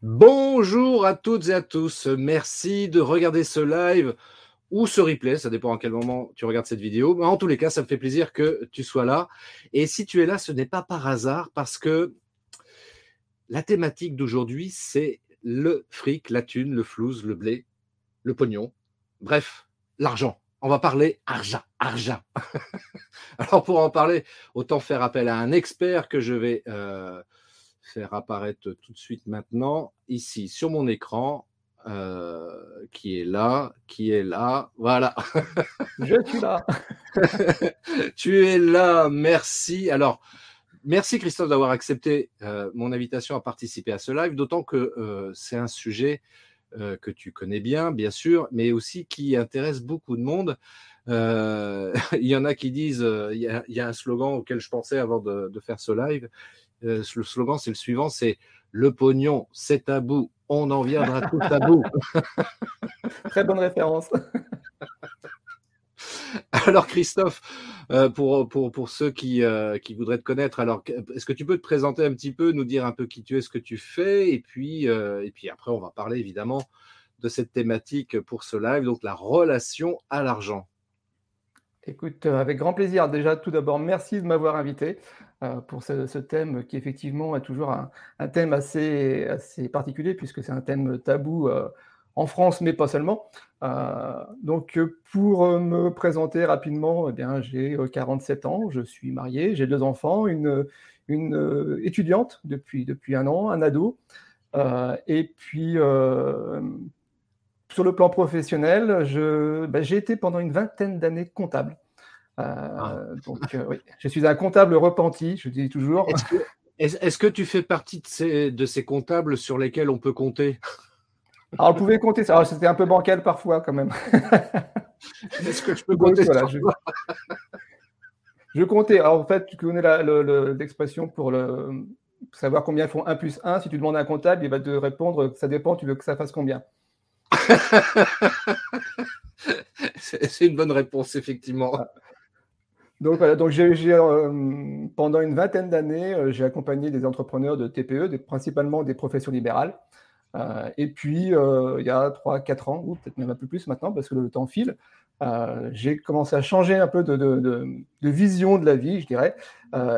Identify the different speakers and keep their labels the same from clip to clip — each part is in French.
Speaker 1: Bonjour à toutes et à tous, merci de regarder ce live ou ce replay, ça dépend à quel moment tu regardes cette vidéo. Mais en tous les cas, ça me fait plaisir que tu sois là. Et si tu es là, ce n'est pas par hasard parce que la thématique d'aujourd'hui, c'est le fric, la thune, le flouze, le blé, le pognon, bref, l'argent. On va parler argent, argent. Alors pour en parler, autant faire appel à un expert que je vais euh, faire apparaître tout de suite maintenant, ici sur mon écran, euh, qui est là, qui est là, voilà.
Speaker 2: Je suis là.
Speaker 1: tu es là, merci. Alors, merci Christophe d'avoir accepté euh, mon invitation à participer à ce live, d'autant que euh, c'est un sujet que tu connais bien, bien sûr, mais aussi qui intéresse beaucoup de monde. il y en a qui disent, il y, a, un slogan auquel je pensais avant de, de faire ce live, le slogan c'est le suivant, c'est le pognon, c'est tabou, on en viendra tout à bout.
Speaker 2: Très bonne référence.
Speaker 1: Alors Christophe, euh, pour, pour, pour ceux qui, euh, qui voudraient te connaître, alors est-ce que tu peux te présenter un petit peu, nous dire un peu qui tu es, ce que tu fais, et puis, euh, et puis après on va parler évidemment de cette thématique pour ce live, donc la relation à l'argent.
Speaker 2: Écoute, avec grand plaisir. Déjà, tout d'abord, merci de m'avoir invité. Euh, pour ce, thème qui effectivement est toujours un, thème assez, assez particulier puisque c'est un thème tabou euh, en France, mais pas seulement. Euh, donc pour me présenter rapidement, eh bien, j'ai 47 ans, je suis marié, j'ai deux enfants, une, une étudiante depuis, depuis un an, un ado. et puis sur le plan professionnel, ben, j'ai été pendant une vingtaine d'années comptable. Ah. Euh, donc, euh, oui, je suis un comptable repenti, je dis toujours.
Speaker 1: Est-ce que, tu fais partie de ces, de ces, comptables sur lesquels on peut compter?
Speaker 2: Alors, on pouvait compter ça. C'était un peu bancal parfois, quand même.
Speaker 1: Est-ce que je peux compter
Speaker 2: je... comptais. Alors, en fait, tu connais l'expression pour le, savoir combien font 1 plus 1. Si tu demandes à un comptable, il va te répondre ça dépend, tu veux que ça fasse combien?
Speaker 1: C'est une bonne réponse, effectivement.
Speaker 2: Donc voilà, donc j'ai, euh, pendant une vingtaine d'années, euh, j'ai accompagné des entrepreneurs de TPE, principalement des professions libérales. Euh, et puis, il y a 3-4 ans, ou peut-être même un peu plus maintenant, parce que le temps file, j'ai commencé à changer un peu de, vision de la vie, je dirais.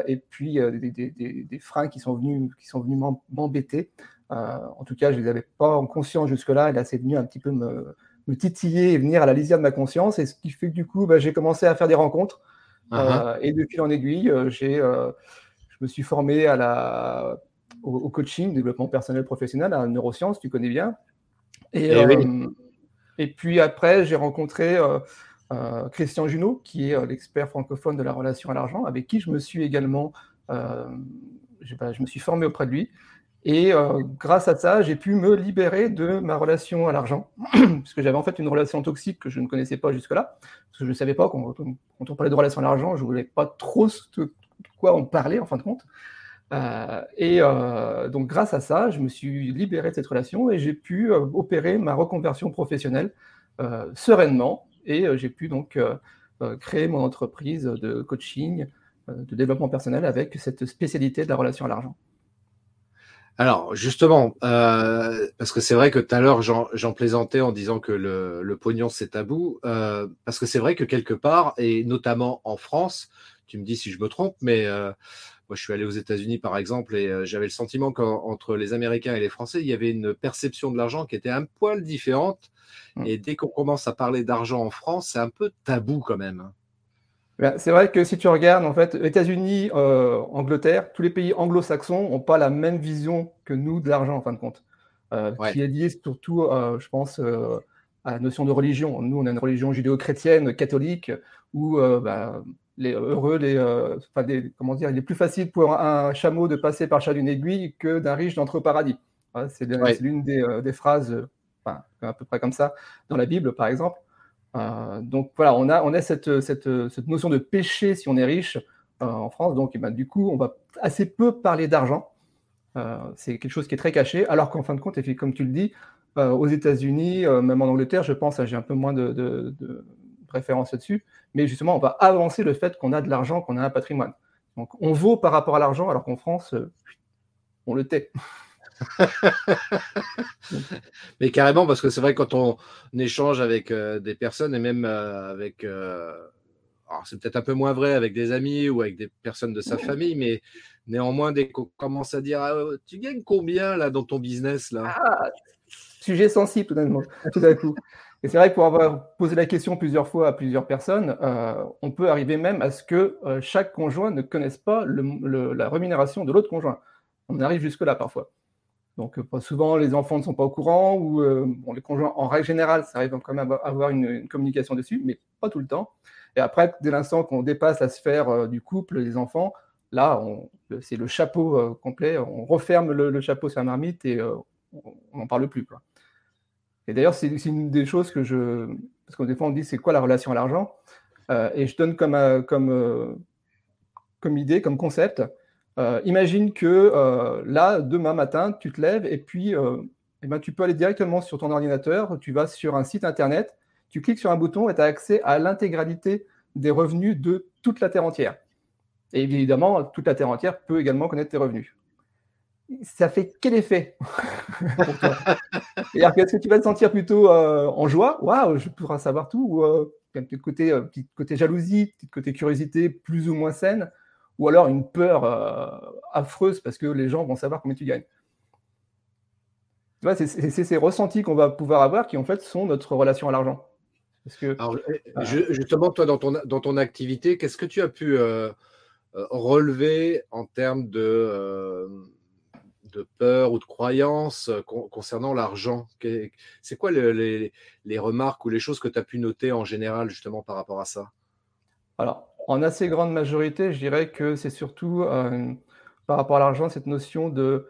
Speaker 2: et puis, des, freins qui sont venus, qui sont venus m'embêter. en tout cas, je ne les avais pas en conscience jusque-là. Et là, c'est venu un petit peu me, titiller et venir à la lisière de ma conscience. Et ce qui fait que du coup, bah, j'ai commencé à faire des rencontres. Uh-huh. Euh, et de fil en aiguille, euh, j'ai, euh, je me suis formé à la, au, coaching, développement personnel professionnel, à la neurosciences, tu connais bien. Et, eh et puis après, j'ai rencontré Christian Junot, qui est l'expert francophone de la relation à l'argent, avec qui je me suis également, je me suis formé auprès de lui. Et grâce à ça, j'ai pu me libérer de ma relation à l'argent, puisque j'avais en fait une relation toxique que je ne connaissais pas jusque-là je ne savais pas, quand, on parlait de relation à l'argent, je ne voulais pas trop de quoi on parlait en fin de compte. Euh, et euh, donc grâce à ça, je me suis libéré de cette relation et j'ai pu euh, opérer ma reconversion professionnelle sereinement. Et j'ai pu donc créer mon entreprise de coaching, de développement personnel avec cette spécialité de la relation à l'argent.
Speaker 1: Alors justement, euh, parce que c'est vrai que tout à l'heure j'en plaisantais en disant que le, pognon c'est tabou, euh, parce que c'est vrai que quelque part, et notamment en France, tu me dis si je me trompe, mais euh, moi je suis allé aux États-Unis par exemple et j'avais le sentiment qu'entre les Américains et les Français, il y avait une perception de l'argent qui était un poil différente. Mmh. Et dès qu'on commence à parler d'argent en France, c'est un peu tabou quand même.
Speaker 2: Ben, c'est vrai que si tu regardes, en fait, États-Unis, euh, Angleterre, tous les pays anglo-saxons n'ont pas la même vision que nous de l'argent, en fin de compte. Euh, Qui est lié surtout, euh, je pense, euh, à la notion de religion. Nous, on a une religion judéo-chrétienne, catholique, où ben, les heureux, les, enfin, comment dire, il est plus facile pour un, chameau de passer par le chat d'une aiguille que d'un riche d'entrer au paradis. c'est l'une des, des, phrases enfin, à peu près comme ça dans la Bible, par exemple. Euh, donc voilà, on a, cette, notion de péché si on est riche en France. Donc, eh ben, du coup, on va assez peu parler d'argent. c'est quelque chose qui est très caché, alors qu'en fin de compte, comme tu le dis, aux États-Unis, même en Angleterre, je pense, j'ai un peu moins de, de, de préférence là-dessus, mais justement, on va avancer le fait qu'on a de l'argent, qu'on a un patrimoine. Donc, on vaut par rapport à l'argent, alors qu'en France, on le tait.
Speaker 1: Mais carrément, parce que c'est vrai quand on, échange avec euh, des personnes et même euh, avec. Euh, alors c'est peut-être un peu moins vrai avec des amis ou avec des personnes de sa famille, mais néanmoins, dès qu'on commence à dire ah, Tu gagnes combien là dans ton business là? Ah,
Speaker 2: Sujet sensible tout tout d'un coup. Et c'est vrai que pour avoir posé la question plusieurs fois à plusieurs personnes, on peut arriver même à ce que chaque conjoint ne connaisse pas la rémunération de l'autre conjoint. On arrive jusque-là parfois. Donc, euh, souvent, les enfants ne sont pas au courant, ou euh, les conjoints, en règle générale, ça arrive quand même à avoir une, communication dessus, mais pas tout le temps. Et après, dès l'instant qu'on dépasse la sphère euh, du couple, des enfants, là, c'est le chapeau complet, on referme le, chapeau sur la marmite et on n'en parle plus. Et d'ailleurs, c'est une des choses que je. Parce que des fois, on dit c'est quoi la relation à l'argent? Et je donne comme idée, comme concept, euh, imagine que euh, là, demain matin, tu te lèves et puis euh, eh ben, tu peux aller directement sur ton ordinateur, tu vas sur un site internet, tu cliques sur un bouton et tu as accès à l'intégralité des revenus de toute la Terre entière. Et évidemment, toute la Terre entière peut également connaître tes revenus. Ça fait quel effet pour toi? Est-ce que tu vas te sentir plutôt en joie? Waouh, je pourrais savoir tout Ou un petit côté, côté jalousie, petit côté curiosité plus ou moins saine ou alors une peur euh, affreuse parce que les gens vont savoir combien tu gagnes. c'est ces ressentis qu'on va pouvoir avoir qui en fait sont notre relation à l'argent.
Speaker 1: que, justement, toi, dans ton, dans ton activité, qu'est-ce que tu as pu euh, euh, relever en termes de, de peur ou de croyance concernant l'argent? C'est quoi les, les, remarques ou les choses que tu as pu noter en général justement par rapport à ça?
Speaker 2: Alors, en assez grande majorité, je dirais que c'est surtout euh, par rapport à l'argent, cette notion de,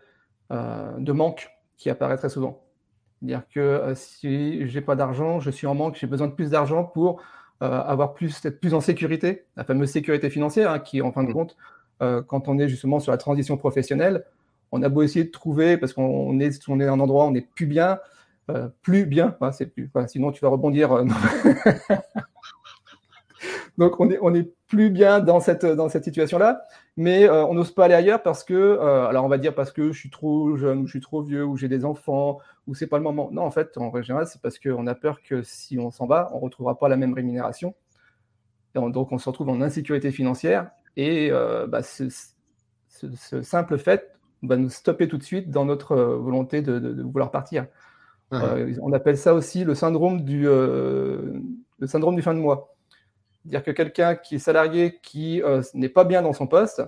Speaker 2: euh, de manque qui apparaît très souvent. C'est-à-dire que euh, si j'ai pas d'argent, je suis en manque, j'ai besoin de plus d'argent pour avoir plus, être plus en sécurité, la fameuse sécurité financière, hein, qui en fin de mmh. compte, quand on est justement sur la transition professionnelle, on a beau essayer de trouver, parce qu'on est, on est un endroit où on n'est plus bien, plus bien, c'est plus, sinon tu vas rebondir. Donc, on n'est on est plus bien dans cette, dans cette situation-là, mais euh, on n'ose pas aller ailleurs parce que, euh, alors on va dire parce que je suis trop jeune, ou je suis trop vieux, ou j'ai des enfants, ou c'est pas le moment. Non, en fait, en règle générale, c'est parce qu'on a peur que si on s'en va, on ne retrouvera pas la même rémunération. donc, on se retrouve en insécurité financière et euh, bah, ce, simple fait va nous stopper tout de suite dans notre volonté de, vouloir partir. On appelle ça aussi le syndrome du, le syndrome du fin de mois. Dire que quelqu'un qui est salarié, qui euh, n'est pas bien dans son poste,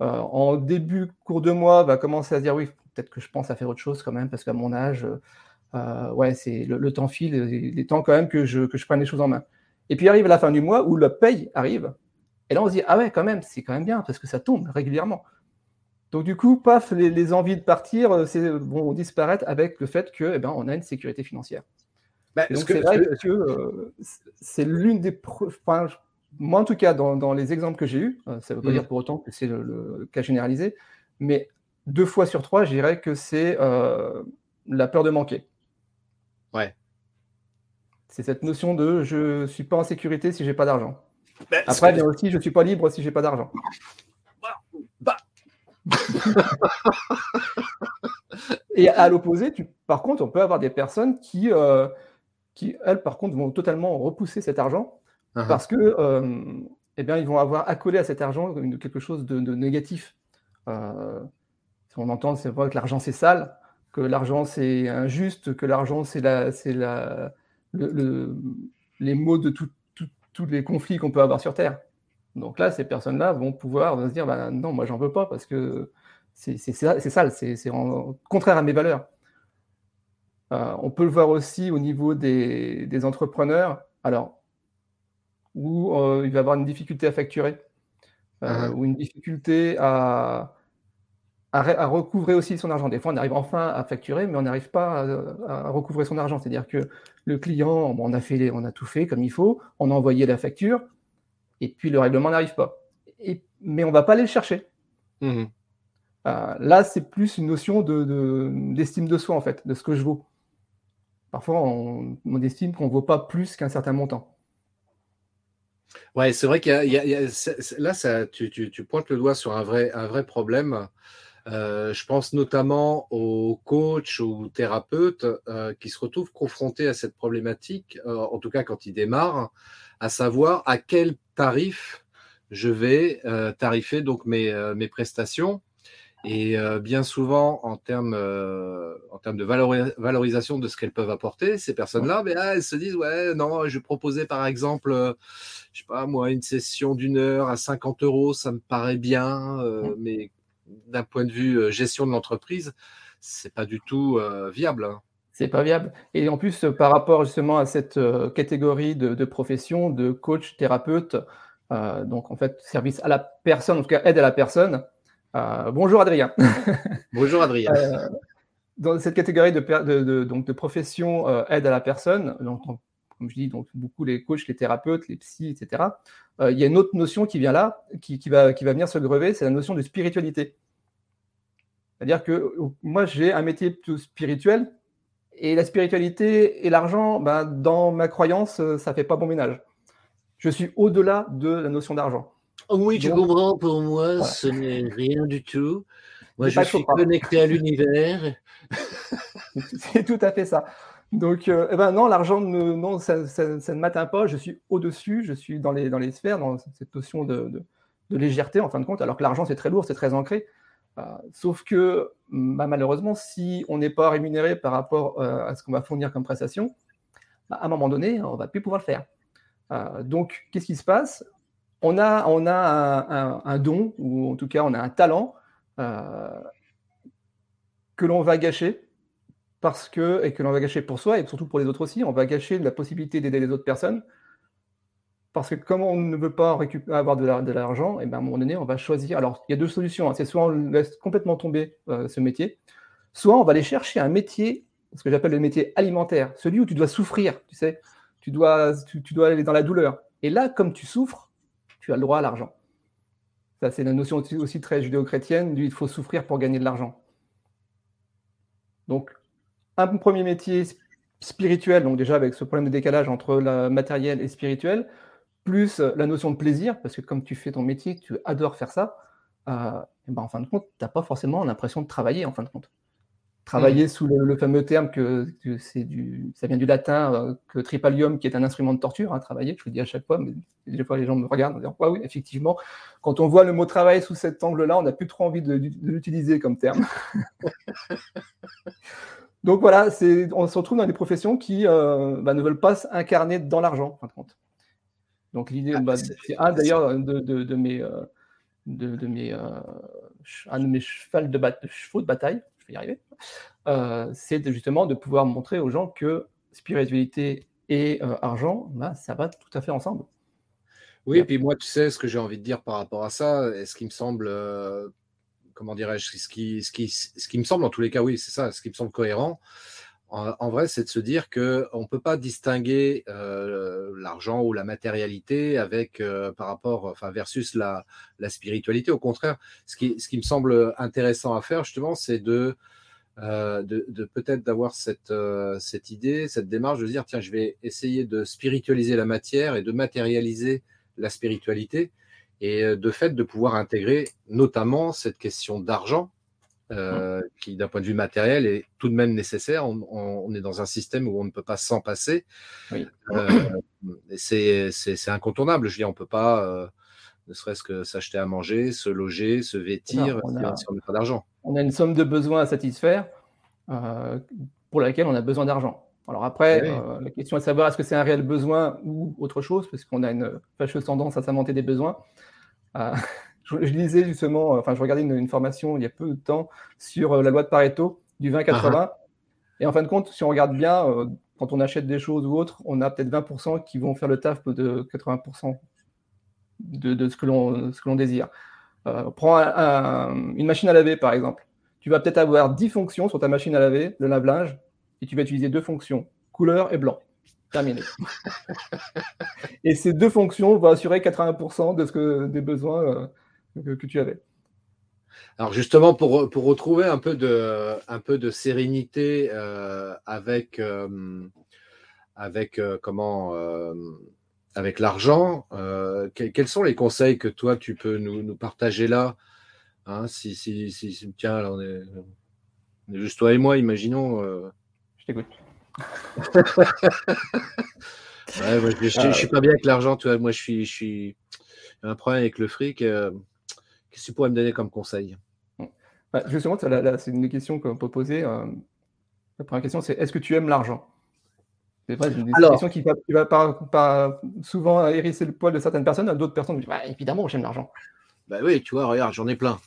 Speaker 2: euh, en début, cours de mois, va commencer à se dire oui, peut-être que je pense à faire autre chose quand même, parce qu'à mon âge, euh, ouais, c'est le, temps file, il est temps quand même que je, que je prenne les choses en main. Et puis arrive la fin du mois où la paye arrive, et là on se dit ah ouais, quand même, c'est quand même bien, parce que ça tombe régulièrement. Donc du coup, paf, les, envies de partir vont disparaître avec le fait que, eh ben, on a une sécurité financière. Bah, c'est vrai que euh, c'est l'une des. Enfin, moi, en tout cas, dans, les exemples que j'ai eus, euh, ça ne veut pas dire mm. pour autant que c'est le, cas généralisé, mais deux fois sur trois, je dirais que c'est euh, la peur de manquer.
Speaker 1: Ouais.
Speaker 2: C'est cette notion de je ne suis pas en sécurité si j'ai pas d'argent. Bah, Après, il y a aussi je ne suis pas libre si j'ai pas d'argent. Bah. Et à l'opposé, par contre, on peut avoir des personnes qui, qui, elles, par contre, vont totalement repousser cet argent uh-huh. parce que, euh, eh bien, ils vont avoir accolé à cet argent quelque chose de, négatif. Euh, on entend, c'est vrai que l'argent c'est sale, que l'argent c'est injuste, que l'argent c'est la, c'est la, le, les mots de tous les conflits qu'on peut avoir sur Terre. Donc là, ces personnes-là vont pouvoir se dire, bah, non, moi j'en veux pas parce que c'est, c'est, c'est sale, c'est, c'est contraire à mes valeurs. Euh, on peut le voir aussi au niveau des, entrepreneurs, alors, où euh, il va y avoir une difficulté à facturer, euh, uh-huh. ou une difficulté à, à, recouvrer aussi son argent. Des fois, on arrive enfin à facturer, mais on n'arrive pas à, recouvrer son argent. C'est-à-dire que le client, on, a fait, on a tout fait comme il faut, on a envoyé la facture, et puis le règlement n'arrive pas. Et, mais on ne va pas aller le chercher. Mmh là, c'est plus une notion d'estime de, de, soi, en fait, de ce que je vaux. Parfois, on, estime qu'on ne vaut pas plus qu'un certain montant.
Speaker 1: Ouais, c'est vrai qu'il y, a, là, tu, pointes le doigt sur un vrai, un vrai problème. Euh, je pense notamment aux coachs ou thérapeutes euh, qui se retrouvent confrontés à cette problématique, euh, en tout cas quand ils démarrent, à savoir à quel tarif je vais tarifer donc mes, mes prestations. Et bien souvent, en termes, en termes de valorisation de ce qu'elles peuvent apporter, ces personnes-là, mais, ah, elles se disent, ouais, non, je vais proposer par exemple, je sais pas moi, une session d'une heure à 50 euros, ça me paraît bien, mais d'un point de vue gestion de l'entreprise, c'est pas du tout viable. Hein.
Speaker 2: C'est pas viable. Et en plus, par rapport justement à cette catégorie de, de profession, de coach, thérapeute, donc en fait, service à la personne, en tout cas aide à la personne, euh, bonjour Adrien.
Speaker 1: bonjour Adrien. Euh,
Speaker 2: dans cette catégorie de, donc de profession euh, aide à la personne, donc, comme je dis, donc beaucoup les coachs, les thérapeutes, les psys, etc. il y a une autre notion qui vient là, qui, va, qui va venir se grever, c'est la notion de spiritualité. C'est-à-dire que moi, j'ai un métier plutôt spirituel, et la spiritualité et l'argent, ben, dans ma croyance, ça ne fait pas bon ménage. Je suis au-delà de la notion d'argent.
Speaker 3: Oui, tu comprends, pour moi, ce n'est rien du tout. Moi, je suis connecté à l'univers.
Speaker 2: C'est tout à fait ça. Donc, euh, eh ben non, l'argent, non, ça, ne m'atteint pas. Je suis au-dessus, je suis dans les, dans les sphères, dans cette notion de, légèreté, en fin de compte, alors que l'argent, c'est très lourd, c'est très ancré. Euh, sauf que, bah, malheureusement, si on n'est pas rémunéré par rapport euh, à ce qu'on va fournir comme prestation, bah, à un moment donné, on ne va plus pouvoir le faire. donc, qu'est-ce qui se passe? On a, on a un, don, ou en tout cas on a un talent euh, que l'on va gâcher parce que, et que l'on va gâcher pour soi et surtout pour les autres aussi, on va gâcher la possibilité d'aider les autres personnes parce que comme on ne veut pas avoir de l'argent, et ben à un moment donné, on va choisir. Alors, il y a deux solutions. Hein. C'est soit on laisse complètement tomber euh, ce métier, soit on va aller chercher un métier, ce que j'appelle le métier alimentaire, celui où tu dois souffrir, tu sais, tu dois, tu dois aller dans la douleur. Et là, comme tu souffres, tu as le droit à l'argent. Ça, c'est une notion aussi, très judéo-chrétienne, il faut souffrir pour gagner de l'argent. Donc, un premier métier spirituel, donc déjà avec ce problème de décalage entre le matériel et spirituel, plus la notion de plaisir, parce que comme tu fais ton métier, tu adores faire ça, euh, et ben en fin de compte, tu n'as pas forcément l'impression de travailler en fin de compte travailler mmh. sous le, fameux terme que, c'est du, ça vient du latin, euh, que tripalium, qui est un instrument de torture, hein, travailler, je le dis à chaque fois, mais des fois les gens me regardent en disant, oui, effectivement, quand on voit le mot travail sous cet angle-là, on n'a plus trop envie de, l'utiliser comme terme. Donc voilà, on se retrouve dans des professions qui euh, bah, ne veulent pas s'incarner dans l'argent, en fin de compte. Donc l'idée, ah, bah, c'est un d'ailleurs de, mes, de, mes, euh, un de mes de, chevaux de bataille, y arriver, euh, c'est justement de pouvoir montrer aux gens que spiritualité et euh, argent, bah, ça va tout à fait ensemble.
Speaker 1: Oui, et puis moi, tu sais, ce que j'ai envie de dire par rapport à ça, et ce qui me semble, euh, comment dirais-je, ce qui, ce, qui, ce qui me semble, en tous les cas, oui, c'est ça, ce qui me semble cohérent, en, vrai, c'est de se dire qu'on ne peut pas distinguer l'argent ou la matérialité avec, par rapport, enfin, versus la, la, spiritualité. Au contraire, ce qui, ce qui me semble intéressant à faire, justement, c'est de, de, de peut-être d'avoir cette, cette idée, cette démarche de dire, tiens, je vais essayer de spiritualiser la matière et de matérialiser la spiritualité et de fait de pouvoir intégrer notamment cette question d'argent euh, qui d'un point de vue matériel est tout de même nécessaire. On, est dans un système où on ne peut pas s'en passer. Euh, c'est incontournable. Je veux dire, on ne peut pas, euh, ne serait-ce que s'acheter à manger, se loger, se vêtir, on a, si on n'a pas d'argent.
Speaker 2: On a une somme de besoins à satisfaire pour laquelle on a besoin d'argent. Alors après, la question est de savoir est-ce que c'est un réel besoin ou autre chose, parce qu'on a une fâcheuse tendance à s'inventer des besoins je, lisais justement, enfin, je regardais une, formation il y a peu de temps sur euh, la loi de Pareto du 20-80. Ah ah. Et en fin de compte, si on regarde bien, euh, quand on achète des choses ou autres, on a peut-être 20% qui vont faire le taf de 80% de, ce que l'on désire. Euh, prends une machine à laver, par exemple. Tu vas peut-être avoir 10 fonctions sur ta machine à laver, le lave-linge, et tu vas utiliser deux fonctions, couleur et blanc. Terminé. et ces deux fonctions vont assurer 80% de ce que, des besoins euh, que, tu avais.
Speaker 1: Alors justement, pour, pour retrouver un peu de, un peu de sérénité euh, avec, euh, avec comment avec l'argent, quels sont les conseils que toi tu peux nous, nous partager là hein, si, si, si, tiens, on est, juste toi et moi, imaginons.
Speaker 2: Je t'écoute.
Speaker 1: je, ne suis pas bien avec l'argent, tu vois. Moi, je suis, je suis un problème avec le fric. Qu'est-ce que tu pourrais me donner comme conseil?
Speaker 2: Bah, Justement, c'est une question qu'on peut poser. Euh, la première question, c'est est-ce que tu aimes l'argent? C'est vrai, c'est une question qui va, va pas, souvent hérisser le poil de certaines personnes. D'autres personnes disent bah, évidemment, j'aime l'argent.
Speaker 1: Bah oui, tu vois, regarde, j'en ai plein.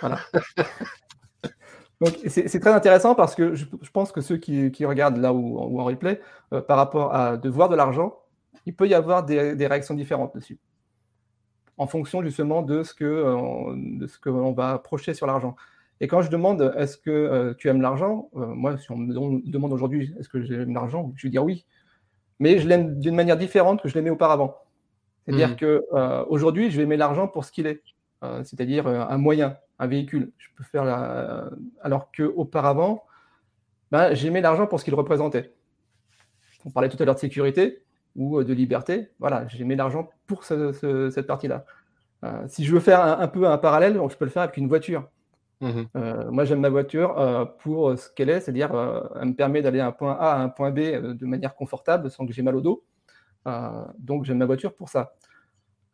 Speaker 1: Voilà.
Speaker 2: Donc c'est très intéressant parce que je, pense que ceux qui, regardent là ou, en replay, euh, par rapport à de voir de l'argent, il peut y avoir des, réactions différentes dessus, en fonction justement de ce que euh, de ce qu'on va approcher sur l'argent. Et quand je demande est-ce que euh, tu aimes l'argent, moi si on me demande aujourd'hui est-ce que j'aime l'argent, je vais dire oui, mais je l'aime d'une manière différente que je l'aimais auparavant. C'est-à-dire mmh. que aujourd'hui je vais aimer l'argent pour ce qu'il est, c'est-à-dire un moyen, un véhicule. Je peux faire la... Alors qu'auparavant, ben, j'aimais l'argent pour ce qu'il représentait. On parlait tout à l'heure de sécurité ou euh, de liberté. Voilà, j'aimais l'argent pour cette partie-là. Euh, si je veux faire un, peu un parallèle, je peux le faire avec une voiture. Mmh euh, moi, j'aime ma voiture pour ce qu'elle est, c'est-à-dire elle me permet d'aller d'un point A à un point B de manière confortable sans que j'ai mal au dos. donc, j'aime ma voiture pour ça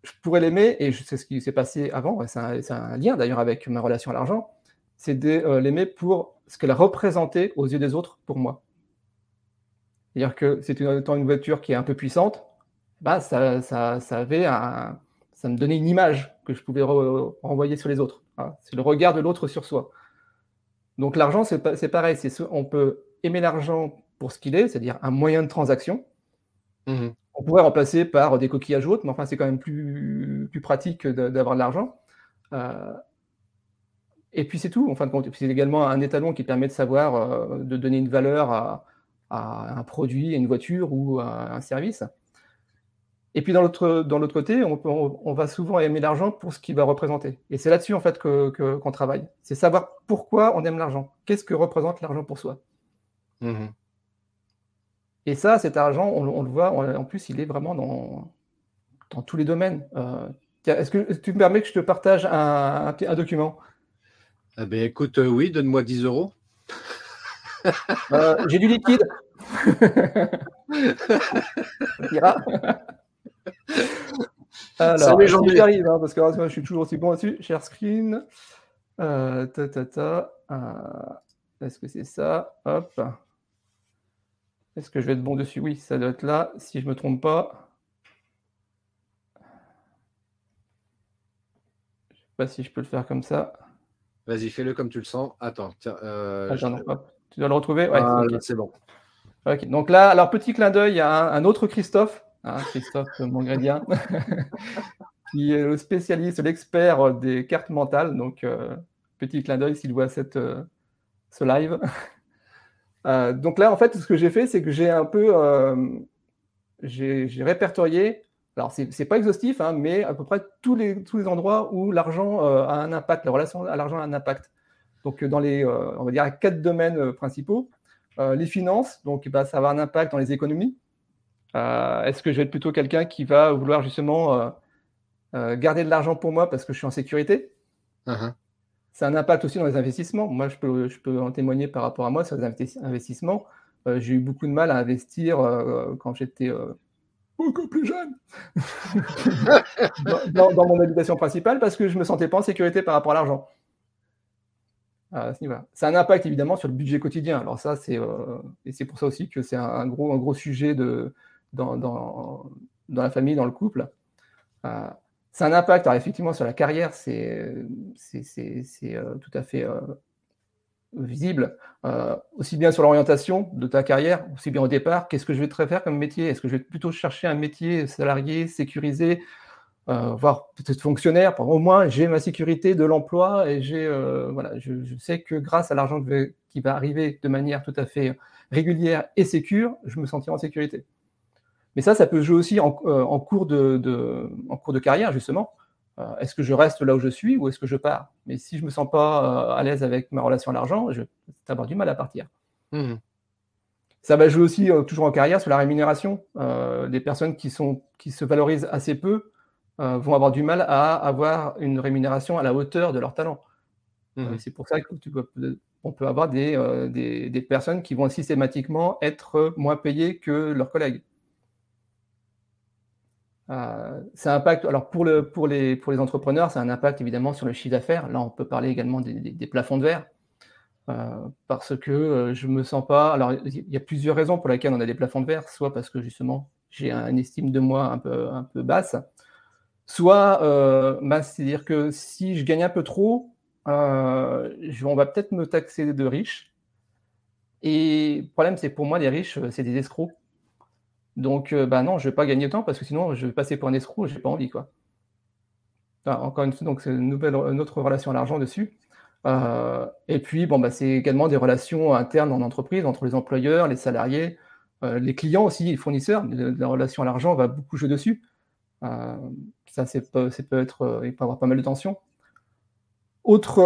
Speaker 2: je pourrais l'aimer, et je sais ce qui s'est passé avant, c'est un, lien d'ailleurs avec ma relation à l'argent, c'est de l'aimer pour ce qu'elle a représenté aux yeux des autres pour moi. C'est-à-dire que c'est une, une voiture qui est un peu puissante, bah, ça, ça, ça, avait un, ça me donnait une image que je pouvais renvoyer sur les autres. Hein. C'est le regard de l'autre sur soi. Donc l'argent, c'est pareil. Ce, on peut aimer l'argent pour ce qu'il est, c'est-à-dire un moyen de transaction. Mmh on pourrait remplacer par des coquillages autres, mais enfin, c'est quand même plus, plus pratique d'avoir de l'argent. Euh, et puis c'est tout, en fin de compte. C'est également un étalon qui permet de savoir, euh, de donner une valeur à, un produit, à une voiture ou à un service. Et puis dans l'autre côté, on, on, va souvent aimer l'argent pour ce qu'il va représenter. Et c'est là-dessus en fait qu'on que, travaille. C'est savoir pourquoi on aime l'argent. Qu'est-ce que représente l'argent pour soi? Mmh et ça, cet argent, on, le voit, en plus, il est vraiment dans, dans tous les domaines. Euh, est-ce que tu me permets que je te partage un, un, document?
Speaker 1: Eh ben, Écoute, euh, oui, donne-moi 10 euros.
Speaker 2: Euh, j'ai du liquide. Alors, Ça j'arrive, hein, parce que je suis toujours aussi bon là-dessus. Share screen. ta, ta, ta. Est-ce que c'est ça? Hop. Est-ce que je vais être bon dessus? Oui, ça doit être là, si je ne me trompe pas. Je ne sais pas si je peux le faire comme ça.
Speaker 1: Vas-y, fais-le comme tu le sens. Attends, tiens.
Speaker 2: Euh, ah, tu dois le retrouver?
Speaker 1: Oui, c'est bon.
Speaker 2: Donc là, alors petit clin d'œil à un, autre Christophe, hein, Christophe Mongrédien, qui est le spécialiste, l'expert des cartes mentales. Donc, euh, petit clin d'œil s'il voit cette, euh, ce live. Euh, donc là, en fait, ce que j'ai fait, c'est que j'ai un peu j'ai répertorié. Alors, c'est n'est pas exhaustif, hein, mais à peu près tous les, tous les endroits où l'argent a un impact, la relation à l'argent a un impact. Donc, dans les, on va dire, quatre domaines principaux. les finances, donc bah, ça va avoir un impact dans les économies. Est-ce que je vais être plutôt quelqu'un qui va vouloir justement garder de l'argent pour moi parce que je suis en sécurité? Uh-huh. C'est un impact aussi dans les investissements. Moi, je peux, je peux en témoigner par rapport à moi sur les investissements. Euh, j'ai eu beaucoup de mal à investir euh, quand j'étais euh, beaucoup plus jeune dans, mon habitation principale parce que je ne me sentais pas en sécurité par rapport à l'argent. C'est un impact évidemment sur le budget quotidien. Alors ça, c'est et c'est pour ça aussi que c'est un, gros, un gros sujet de, dans, dans, dans, la famille, dans le couple c'est un impact. Alors, effectivement, sur la carrière, c'est euh, tout à fait euh, visible. Euh, aussi bien sur l'orientation de ta carrière, aussi bien au départ, qu'est-ce que je vais te faire comme métier? Est-ce que je vais plutôt chercher un métier salarié, sécurisé, voire peut-être fonctionnaire. Au moins, j'ai ma sécurité de l'emploi et j'ai, voilà, je, sais que grâce à l'argent qui va arriver de manière tout à fait régulière et sécure, je me sentirai en sécurité. Mais ça, ça peut jouer aussi en, cours, de, en cours de carrière, justement. Euh, est-ce que je reste là où je suis ou est-ce que je pars? Mais si je me sens pas euh, à l'aise avec ma relation à l'argent, je vais avoir du mal à partir. Mmh. Ça va jouer aussi euh, toujours en carrière sur la rémunération. des personnes qui, sont, qui se valorisent assez peu vont avoir du mal à avoir une rémunération à la hauteur de leur talent. Mmh. c'est pour ça qu'on peut avoir des, des, des, personnes qui vont systématiquement être moins payées que leurs collègues. Euh, ça impacte, alors pour, le, pour, les, pour les entrepreneurs, c'est un impact évidemment sur le chiffre d'affaires. Là, on peut parler également des, des, plafonds de verre. Euh, parce que euh, je me sens pas. Alors, il y a plusieurs raisons pour lesquelles on a des plafonds de verre. Soit parce que justement, j'ai une estime de moi un peu, un peu basse. Soit, bah, c'est-à-dire que si je gagne un peu trop, je, on va peut-être me taxer de riche. Et le problème, c'est pour moi, les riches, c'est des escrocs. Donc, euh, bah non, je ne vais pas gagner autant parce que sinon, je vais passer pour un escroc, je n'ai pas envie. Quoi. encore une fois, donc c'est une, nouvelle, autre relation à l'argent dessus. Euh, et puis, bon, bah, c'est également des relations internes en entreprise entre les employeurs, les salariés, euh, les clients aussi, les fournisseurs. La, relation à l'argent va beaucoup jouer dessus. Ça, c'est peut, peut être, il peut avoir pas mal de tensions. Autre,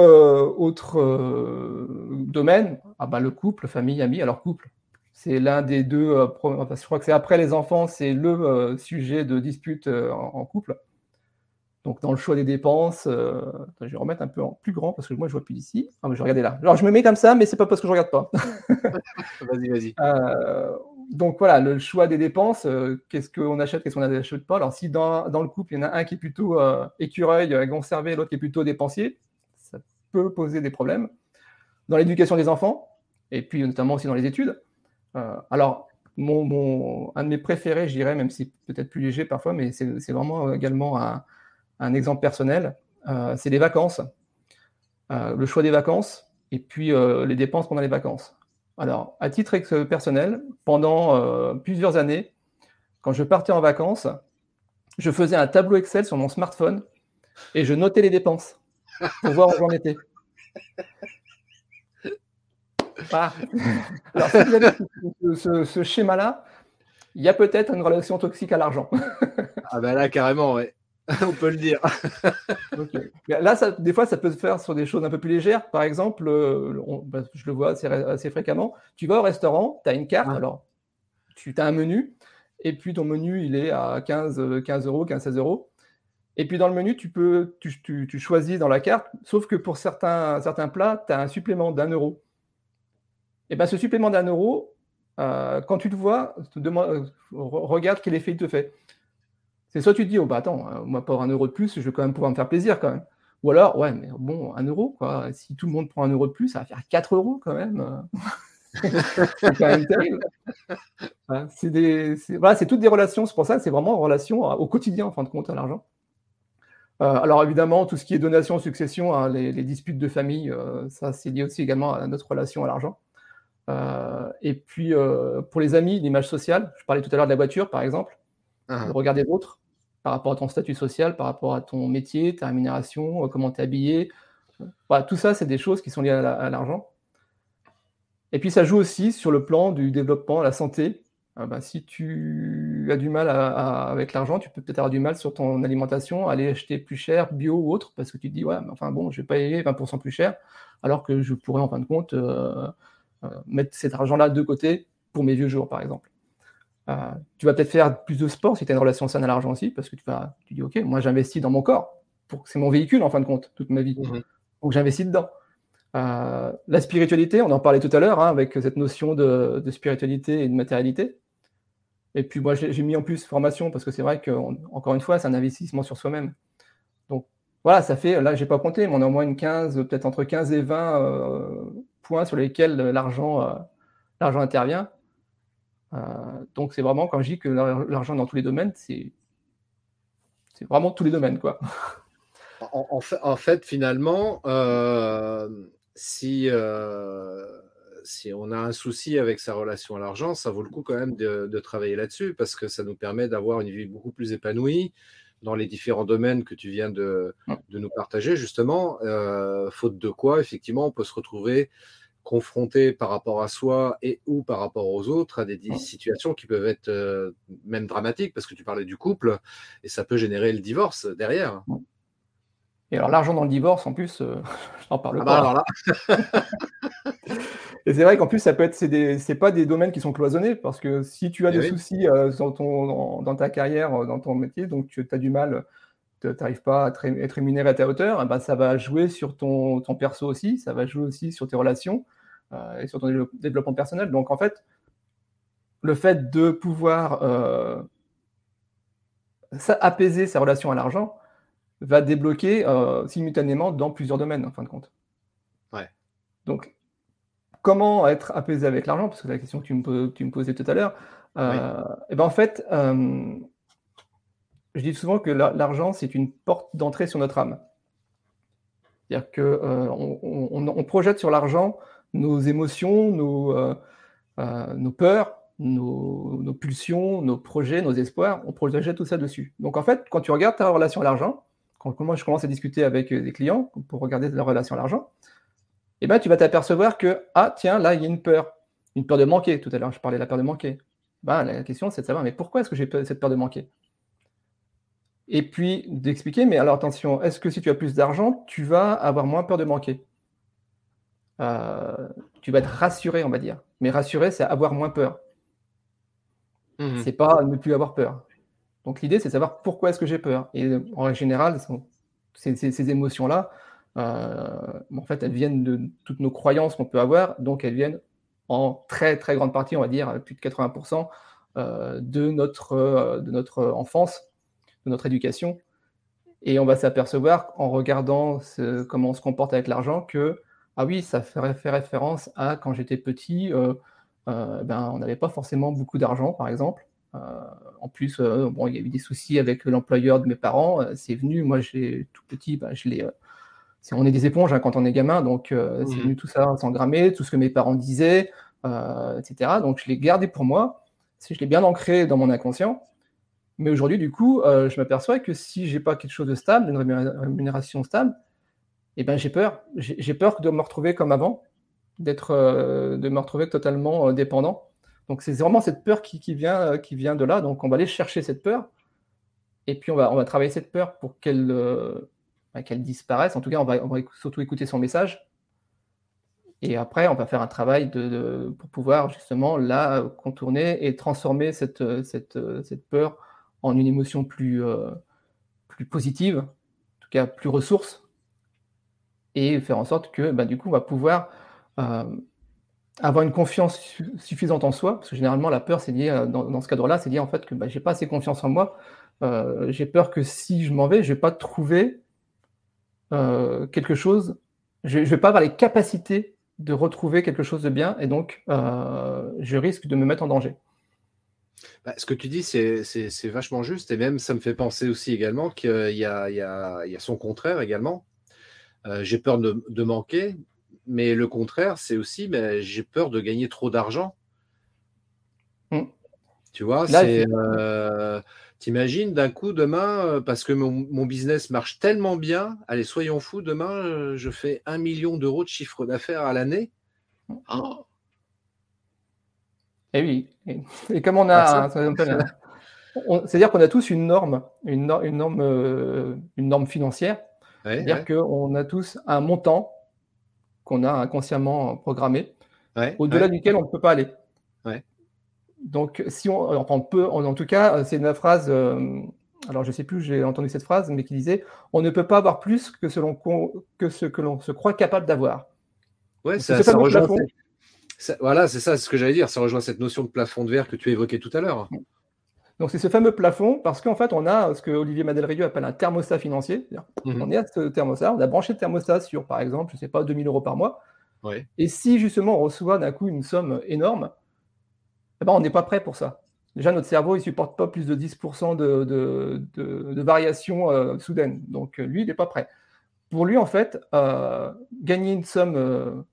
Speaker 2: autre domaine, ah bah, le couple, famille, amis. Alors, couple, c'est l'un des deux, euh, je crois que c'est après les enfants, c'est le euh, sujet de dispute euh, en, couple. Donc dans le choix des dépenses, je vais remettre un peu en plus grand parce que moi je vois plus d'ici. Ah, mais je vais regarder là. Alors je me mets comme ça, mais c'est pas parce que je regarde pas.
Speaker 1: vas-y, vas-y.
Speaker 2: Donc voilà, le choix des dépenses, qu'est-ce qu'on achète, qu'est-ce qu'on n'achète pas? Alors si dans, le couple, il y en a un qui est plutôt écureuil, conservé, l'autre qui est plutôt dépensier, ça peut poser des problèmes. Dans l'éducation des enfants, et puis notamment aussi dans les études. Euh, alors, mon, un de mes préférés, je dirais, même si peut-être plus léger parfois, mais c'est vraiment également un, exemple personnel, euh, c'est les vacances. Euh, le choix des vacances et puis les dépenses pendant les vacances. Alors, à titre personnel, pendant plusieurs années, quand je partais en vacances, je faisais un tableau Excel sur mon smartphone et je notais les dépenses pour voir où j'en étais. Ah. Alors, si vous avez ce, schéma-là, il y a peut-être une relation toxique à l'argent.
Speaker 1: ah ben là, carrément, ouais. On peut le dire.
Speaker 2: Là, ça, des fois, ça peut se faire sur des choses un peu plus légères. Par exemple, euh, bah, je le vois assez, fréquemment. Tu vas au restaurant, tu as une carte, alors tu as un menu, et puis ton menu, il est à 15, 15 euros, 15, 16 euros. Et puis dans le menu, tu peux, tu, tu choisis dans la carte, sauf que pour certains, certains plats, tu as un supplément d'un euro. Et ben, ce supplément d'un euro, euh, quand tu le vois, euh, regarde quel effet il te fait. C'est soit tu te dis, oh bah attends, euh, moi pour un euro de plus, je vais quand même pouvoir me faire plaisir quand même. Ou alors, ouais, mais bon, un euro, quoi. Si tout le monde prend un euro de plus, ça va faire 4 euros quand même. c'est quand même terrible. c'est, toutes des relations, c'est pour ça que c'est vraiment en relation au quotidien, en fin de compte, à l'argent. alors évidemment, tout ce qui est donation, succession, hein, les, disputes de famille, ça c'est lié aussi également à notre relation à l'argent. Euh, et puis, euh, pour les amis, l'image sociale, je parlais tout à l'heure de la voiture, par exemple, uh -huh. regarder d'autres par rapport à ton statut social, par rapport à ton métier, ta rémunération, euh, comment tu es habillé. Tout ça, c'est des choses qui sont liées à l'argent. Et puis, ça joue aussi sur le plan du développement, la santé. bah, si tu as du mal avec l'argent, tu peux peut-être avoir du mal sur ton alimentation, aller acheter plus cher, bio ou autre, parce que tu te dis, ouais, mais enfin bon, je vais payer 20% plus cher, alors que je pourrais en fin de compte euh, mettre cet argent-là de côté pour mes vieux jours, par exemple. Euh, tu vas peut-être faire plus de sport si tu as une relation saine à l'argent aussi, parce que tu, vas, tu dis, OK, moi j'investis dans mon corps, pour c'est mon véhicule en fin de compte, toute ma vie. Mhm. Donc j'investis dedans. Euh, la spiritualité, on en parlait tout à l'heure, hein, avec cette notion de, spiritualité et de matérialité. Et puis moi, j'ai mis en plus formation, parce que c'est vrai qu'encore une fois, c'est un investissement sur soi-même. Donc voilà, ça fait, là, j'ai pas compté, mais on a au moins une 15, peut-être entre 15 et 20 points sur lesquels l'argent euh, l'argent intervient. Euh, donc c'est vraiment, quand je dis que l'argent dans tous les domaines, c'est vraiment tous les domaines. Quoi.
Speaker 1: En, fait, finalement, euh, si, si on a un souci avec sa relation à l'argent, ça vaut le coup quand même de, travailler là-dessus parce que ça nous permet d'avoir une vie beaucoup plus épanouie, dans les différents domaines que tu viens de, nous partager, justement, faute de quoi, effectivement, on peut se retrouver confronté par rapport à soi et ou par rapport aux autres à des situations qui peuvent être même dramatiques, parce que tu parlais du couple, et ça peut générer le divorce derrière.
Speaker 2: Et alors l'argent dans le divorce, en plus, je n'en parle ah bah pas. Et c'est vrai qu'en plus, ça peut être, c'est pas des domaines qui sont cloisonnés, parce que si tu as eh des soucis euh, dans, ton, dans, ta carrière, euh, dans ton métier, donc tu as du mal, tu n'arrives pas à être rémunéré à ta hauteur, eh ben, ça va jouer sur ton, ton, perso aussi, ça va jouer aussi sur tes relations euh, et sur ton développement personnel. Donc en fait, le fait de pouvoir ça, apaiser sa relation à l'argent va débloquer simultanément dans plusieurs domaines, en fin de compte.
Speaker 1: Ouais.
Speaker 2: Donc, comment être apaisé avec l'argent? Parce que c'est la question que tu me, posais tout à l'heure. Euh, et ben en fait, euh, je dis souvent que l'argent, c'est une porte d'entrée sur notre âme. C'est-à-dire qu'on euh, on, projette sur l'argent nos émotions, nos, nos peurs, nos, pulsions, nos projets, nos espoirs. On projette tout ça dessus. Donc en fait, quand tu regardes ta relation à l'argent, quand moi je commence à discuter avec des clients pour regarder leur relation à l'argent, eh ben, tu vas t'apercevoir que, ah, tiens, là, il y a une peur. Une peur de manquer. Tout à l'heure, je parlais de la peur de manquer. Ben, la question, c'est de savoir, mais pourquoi est-ce que j'ai cette peur de manquer? Et puis, d'expliquer, mais alors attention, est-ce que si tu as plus d'argent, tu vas avoir moins peur de manquer? Euh, Tu vas être rassuré, on va dire. Mais rassuré, c'est avoir moins peur. Mmh c'est pas ne plus avoir peur. Donc l'idée, c'est de savoir pourquoi est-ce que j'ai peur. Et en règle générale, ces émotions-là, euh, en fait, elles viennent de toutes nos croyances qu'on peut avoir, donc elles viennent en très très grande partie, on va dire plus de 80%, euh, de, notre, de notre enfance, de notre éducation. Et on va s'apercevoir en regardant comment on se comporte avec l'argent que, ah oui, ça fait, référence à quand j'étais petit, ben, on n'avait pas forcément beaucoup d'argent, par exemple. en plus, bon, il y a eu des soucis avec l'employeur de mes parents. c'est venu, moi, j'ai tout petit, ben, je l'ai on est des éponges hein, quand on est gamin, donc euh, c'est venu tout ça s'engrammer, tout ce que mes parents disaient, euh, etc. Donc je l'ai gardé pour moi, je l'ai bien ancré dans mon inconscient. Mais aujourd'hui, du coup, euh, je m'aperçois que si j'ai pas quelque chose de stable, une rémunération stable, eh ben j'ai peur. J'ai peur de me retrouver comme avant, d'être, de me retrouver totalement dépendant. Donc c'est vraiment cette peur qui, vient, qui vient de là. Donc on va aller chercher cette peur, et puis on va, on va travailler cette peur pour qu'elle qu'elle disparaisse. En tout cas, on va, surtout écouter son message. Et après, on va faire un travail de, pour pouvoir justement la contourner et transformer cette, cette, cette peur en une émotion plus, euh, plus positive, en tout cas plus ressource, et faire en sorte que bah, du coup, on va pouvoir euh, avoir une confiance suffisante en soi, parce que généralement, la peur, c'est lié, euh, dans, ce cadre-là, c'est lié en fait que bah, j'ai pas assez confiance en moi. j'ai peur que si je m'en vais, je vais pas trouver quelque chose, je ne vais pas avoir les capacités de retrouver quelque chose de bien et donc je risque de me mettre en danger.
Speaker 1: Bah, ce que tu dis, c'est vachement juste et même ça me fait penser aussi également qu'il y, y, a son contraire également. Euh, j'ai peur de, de, manquer, mais le contraire, c'est aussi mais j'ai peur de gagner trop d'argent. Mmh. Tu vois, c'est T'imagines d'un coup demain, euh, parce que mon, business marche tellement bien, allez, soyons fous, demain, euh, je fais un million d'euros de chiffre d'affaires à l'année.
Speaker 2: Oh. Et oui. Et, comme on a. C'est-à-dire qu'on a tous une norme, une, norme, euh, une norme financière. C'est-à-dire qu'on a tous un montant qu'on a inconsciemment programmé, au-delà duquel on ne peut pas aller. Donc, si on, peut, en, tout cas, c'est une phrase, euh, alors je ne sais plus, j'ai entendu cette phrase, mais qui disait On ne peut pas avoir plus que, que ce que l'on se croit capable d'avoir.
Speaker 1: Ouais, ça, rejoint. Voilà, c'est ça, c'est ce que j'allais dire. Ça rejoint cette notion de plafond de verre que tu évoquais tout à l'heure.
Speaker 2: Donc, c'est ce fameux plafond, parce qu'en fait, on a ce que Olivier Madelrieux appelle un thermostat financier. Mhm. On est à ce thermostat, on a branché le thermostat sur, par exemple, je ne sais pas, 2000 euros par mois. Et si justement on reçoit d'un coup une somme énorme, eh ben, on n'est pas prêt pour ça. Déjà, notre cerveau, il ne supporte pas plus de 10% de, de, de, variations euh, soudaines. Donc, euh, lui, il n'est pas prêt. Pour lui, en fait, euh, gagner une somme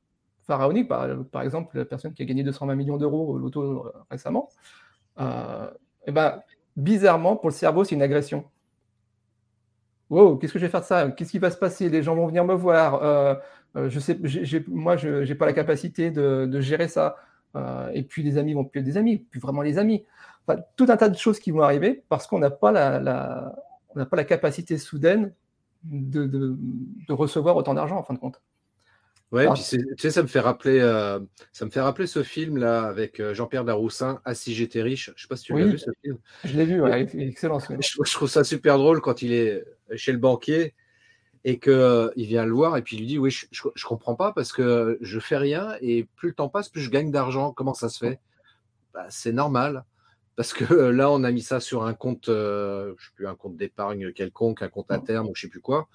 Speaker 2: par, exemple, la personne qui a gagné 220 millions d'euros au loto récemment, eh ben, bizarrement, pour le cerveau, c'est une agression. wow, qu'est-ce que je vais faire de ça? Qu'est-ce qui va se passer? Les gens vont venir me voir. sais, moi, je n'ai pas la capacité de, gérer ça. et puis les amis vont plus être des amis, plus vraiment les amis. tout un tas de choses qui vont arriver parce qu'on n'a pas la, capacité soudaine de recevoir autant d'argent en fin de compte.
Speaker 1: Ouais, puis tu sais, ça me fait rappeler, euh, ça me fait rappeler ce film là avec euh, Jean-Pierre Daroussin, Ah si j'étais riche. Je sais pas si tu l'as vu ce film.
Speaker 2: Je l'ai vu, ouais, excellent.
Speaker 1: Je, trouve ça super drôle quand il est chez le banquier et que euh, il vient le voir et puis il lui dit oui, je, je, comprends pas parce que je fais rien et plus le temps passe, plus je gagne d'argent. Comment ça se fait? Bah, C'est normal parce que là on a mis ça sur un compte, je sais plus un compte d'épargne quelconque, un compte à terme ou je sais plus quoi.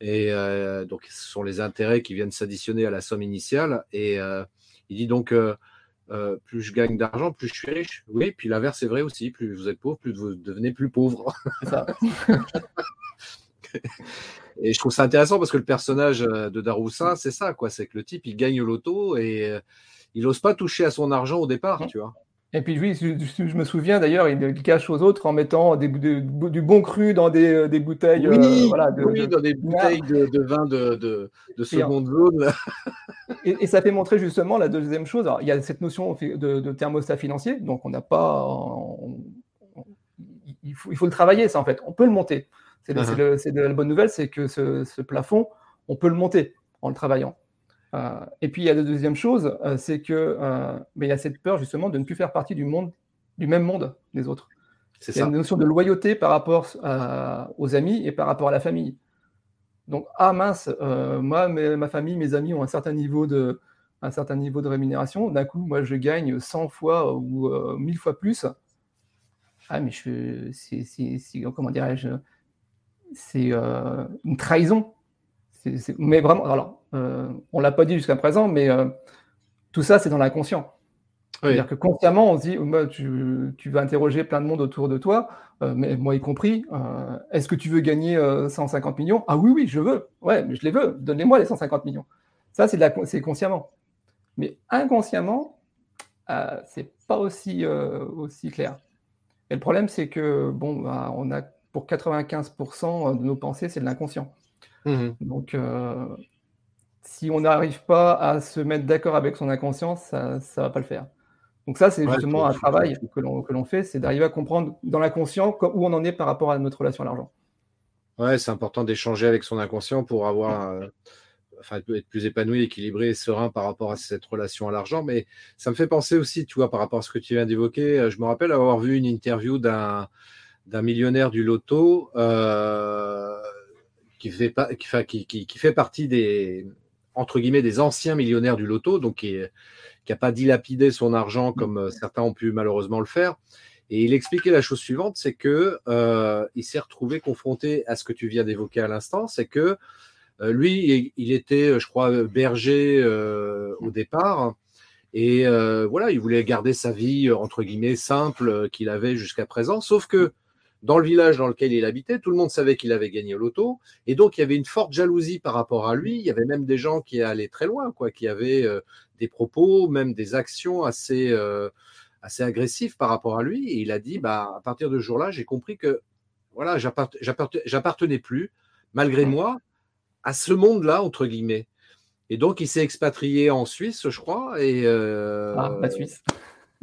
Speaker 1: Et euh, donc, ce sont les intérêts qui viennent s'additionner à la somme initiale. Et euh, il dit donc, euh, plus je gagne d'argent, plus je suis riche. Oui, puis l'inverse est vrai aussi. Plus vous êtes pauvre, plus vous devenez plus pauvre. Ça. et je trouve ça intéressant parce que le personnage de Daroussin, c'est ça, quoi. C'est que le type, il gagne l'auto et il n'ose pas toucher à son argent au départ, tu vois.
Speaker 2: Et puis oui, je, me souviens d'ailleurs, il cache aux autres en mettant du bon cru dans des, euh, bouteilles.
Speaker 1: Oui, euh, dans des bouteilles de, vin de, seconde zone.
Speaker 2: Et, ça fait montrer justement la deuxième chose. il y a cette notion de, thermostat financier, donc on n'a pas. il, faut, il, faut, le travailler, ça en fait. On peut le monter. C'est uh-huh. la bonne nouvelle, c'est que ce plafond, on peut le monter en le travaillant. Euh, et puis il y a la deuxième chose, euh, c'est que euh, il y a cette peur justement de ne plus faire partie du monde, du même monde des autres. C'est une notion de loyauté par rapport aux amis et par rapport à la famille. Donc ah mince, moi ma famille, mes amis ont un certain niveau de un certain niveau de rémunération. D'un coup, moi je gagne 100 fois ou 1000 fois plus. Ah mais je c'est comment dirais-je? C'est une trahison. mais vraiment alors on ne l'a pas dit jusqu'à présent, mais euh, tout ça, c'est dans l'inconscient. C'est-à-dire que consciemment, on se dit, tu, vas interroger plein de monde autour de toi, euh, mais moi y compris, est-ce que tu veux gagner 150 millions? Ah oui, oui, je veux. Ouais, mais je les veux. Donnez-moi les 150 millions. Ça, c'est consciemment. Mais inconsciemment, c'est pas aussi, aussi clair. Et le problème, c'est que, bon, bah, on a pour 95% de nos pensées, c'est de l'inconscient. Mmh Donc, si on n'arrive pas à se mettre d'accord avec son inconscient, ça ne va pas le faire. Donc ça, c'est justement un travail que l'on fait, c'est d'arriver à comprendre dans l'inconscient où on en est par rapport à notre relation à l'argent.
Speaker 1: Ouais, c'est important d'échanger avec son inconscient pour avoir, euh, enfin, être plus épanoui, équilibré et serein par rapport à cette relation à l'argent. Mais ça me fait penser aussi, tu vois, par rapport à ce que tu viens d'évoquer, euh, je me rappelle avoir vu une interview d'un d'un millionnaire du loto euh, qui, fait pas, qui, qui, qui, fait partie des, entre guillemets, des anciens millionnaires du loto, donc qui n'a pas dilapidé son argent comme euh, certains ont pu malheureusement le faire. Et il expliquait la chose suivante, c'est que euh, il s'est retrouvé confronté à ce que tu viens d'évoquer à l'instant, c'est que euh, lui, il était, je crois, berger au départ, et voilà, il voulait garder sa vie entre guillemets simple qu'il avait jusqu'à présent, sauf que dans le village dans lequel il habitait, tout le monde savait qu'il avait gagné au loto, et donc il y avait une forte jalousie par rapport à lui. Il y avait même des gens qui allaient très loin, quoi, qui avaient euh, des propos, même des actions assez, euh, assez agressives par rapport à lui. Et il a dit, bah, à partir de ce jour-là, j'ai compris que voilà, j'appartenais plus, malgré moi, à ce monde-là, entre guillemets. Et donc, il s'est expatrié en Suisse, je crois. Et,
Speaker 2: euh, ah, la Suisse.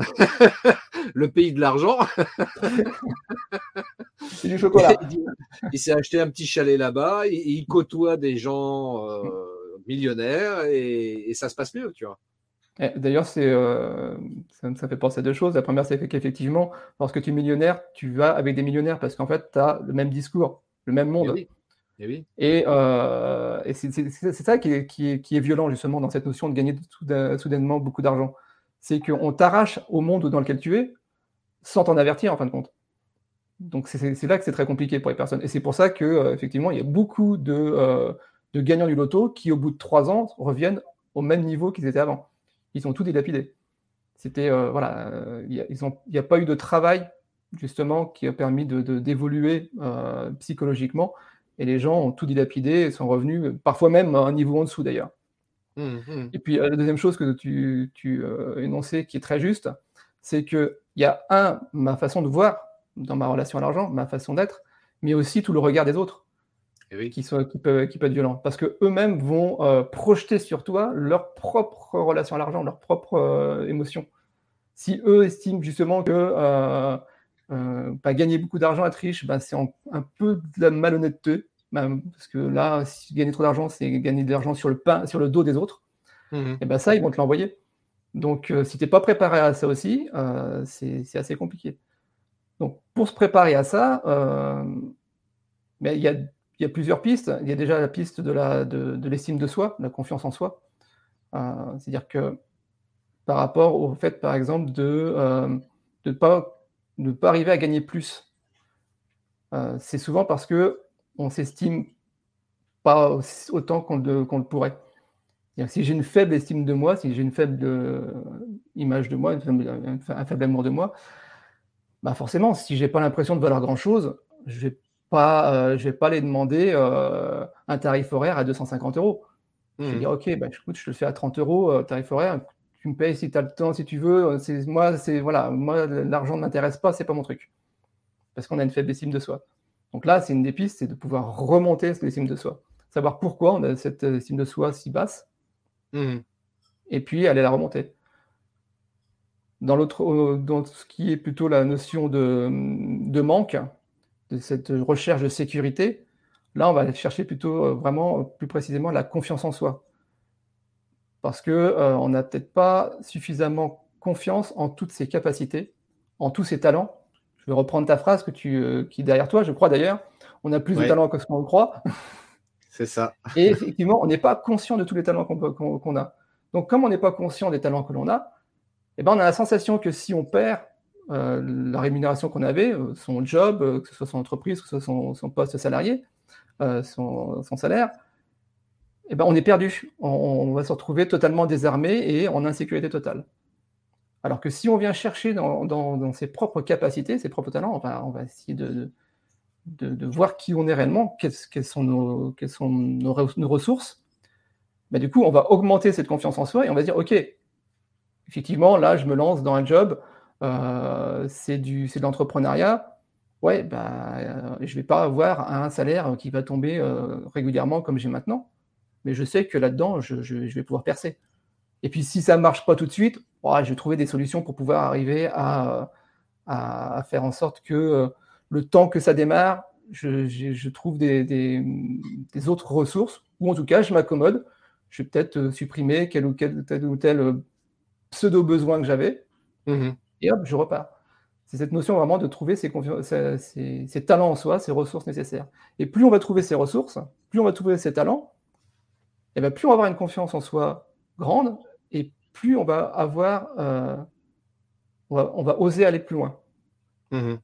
Speaker 1: le pays de l'argent.
Speaker 2: C'est du chocolat.
Speaker 1: Il, s'est acheté un petit chalet là-bas, il, côtoie des gens euh, millionnaires et, ça se passe mieux, tu vois.
Speaker 2: D'ailleurs, c'est, euh, ça, fait penser à deux choses. La première, c'est qu'effectivement, lorsque tu es millionnaire, tu vas avec des millionnaires parce qu'en fait, tu as le même discours, le même monde. Et, oui. et, euh, c'est, ça qui est, qui, est, violent, justement, dans cette notion de gagner soudainement beaucoup d'argent c'est qu'on t'arrache au monde dans lequel tu es sans t'en avertir en fin de compte. Donc c'est là que c'est très compliqué pour les personnes. Et c'est pour ça que euh, effectivement il y a beaucoup de, de, gagnants du loto qui au bout de trois ans reviennent au même niveau qu'ils étaient avant. Ils ont tout dilapidé. C'était euh, voilà, euh, il n'y a, pas eu de travail justement qui a permis de d'évoluer psychologiquement. Et les gens ont tout dilapidé et sont revenus parfois même à un niveau en dessous d'ailleurs. Mmh, mmh. Et puis, euh, la deuxième chose que tu, tu euh, énonçais qui est très juste, c'est qu'il y a un, ma façon de voir dans ma relation à l'argent, ma façon d'être, mais aussi tout le regard des autres. eh qui, sont, qui, peuvent, qui peuvent être violents. Parce qu'eux-mêmes vont euh, projeter sur toi leur propre relation à l'argent, leur propre euh, émotion. Si eux estiment justement que bah, gagner beaucoup d'argent, être riche, bah, c'est un peu de la malhonnêteté. Bah, parce que là, si gagner trop d'argent, c'est gagner de l'argent sur le pain, sur le dos des autres. Mmh et ben ça, ils vont te l'envoyer. Donc, si tu n'es pas préparé à ça aussi, c'est assez compliqué. Donc, pour se préparer à ça, il y a il y a plusieurs pistes. Il y a déjà la piste de, l'estime de soi, de la confiance en soi. Euh, c'est-à-dire que par rapport au fait, par exemple, de ne euh, pas, pas arriver à gagner plus, euh, c'est souvent parce que on s'estime pas autant qu'on le, pourrait. Si j'ai une faible estime de moi, si j'ai une faible image de moi, un faible amour de moi, bah forcément, si j'ai pas l'impression de valoir grand-chose, je vais pas, euh, je vais pas les demander euh, un tarif horaire à 250 euros. Je vais mmh. dire, OK, bah, écoute, je te le fais à 30 euros, euh, tarif horaire. Tu me payes si tu as le temps, si tu veux. Moi, c'est voilà, moi l'argent ne m'intéresse pas, c'est pas mon truc. Parce qu'on a une faible estime de soi. Donc là, c'est une des pistes, c'est de pouvoir remonter cette estime de soi. Savoir pourquoi on a cette estime de soi si basse. Mmh. Et puis aller la remonter. Dans, l'autre, dans ce qui est plutôt la notion de, de manque, de cette recherche de sécurité, là, on va chercher plutôt euh, vraiment plus précisément la confiance en soi. Parce qu'on euh, on n'a peut-être pas suffisamment confiance en toutes ses capacités, en tous ses talents. Je vais reprendre ta phrase que tu, euh, qui est derrière toi, je crois d'ailleurs. On a plus de talents que ce qu'on le croit.
Speaker 1: C'est ça.
Speaker 2: Et effectivement, on n'est pas conscient de tous les talents qu'on a. Donc, comme on n'est pas conscient des talents que l'on a, eh ben, on a la sensation que si on perd euh, la rémunération qu'on avait, euh, son job, que ce soit son entreprise, que ce soit son, poste salarié, son, salaire, eh ben, on est perdu. On, va se retrouver totalement désarmé et en insécurité totale. Alors que si on vient chercher dans, ses propres capacités, ses propres talents, on va, essayer de, voir qui on est réellement, quelles, sont, nos, sont nos, ressources, ben, du coup, on va augmenter cette confiance en soi et on va dire, OK, effectivement, là, je me lance dans un job euh, c'est de l'entrepreneuriat, ouais, bah, euh, je ne vais pas avoir un salaire qui va tomber euh, régulièrement comme j'ai maintenant, mais je sais que là-dedans, je, vais pouvoir percer. Et puis si ça ne marche pas tout de suite, je vais trouver des solutions pour pouvoir arriver à, à, faire en sorte que le temps que ça démarre, je, trouve des, des, autres ressources, ou en tout cas, je m'accommode. Je vais peut-être supprimer quel ou, quel, tel ou tel pseudo-besoin que j'avais. Mmh et hop, je repars. C'est cette notion vraiment de trouver ses, talents en soi, ses ressources nécessaires. Et plus on va trouver ses ressources, plus on va trouver ses talents, et bien plus on va avoir une confiance en soi grande, plus on va avoir, euh, on, va, oser aller plus loin. Mmh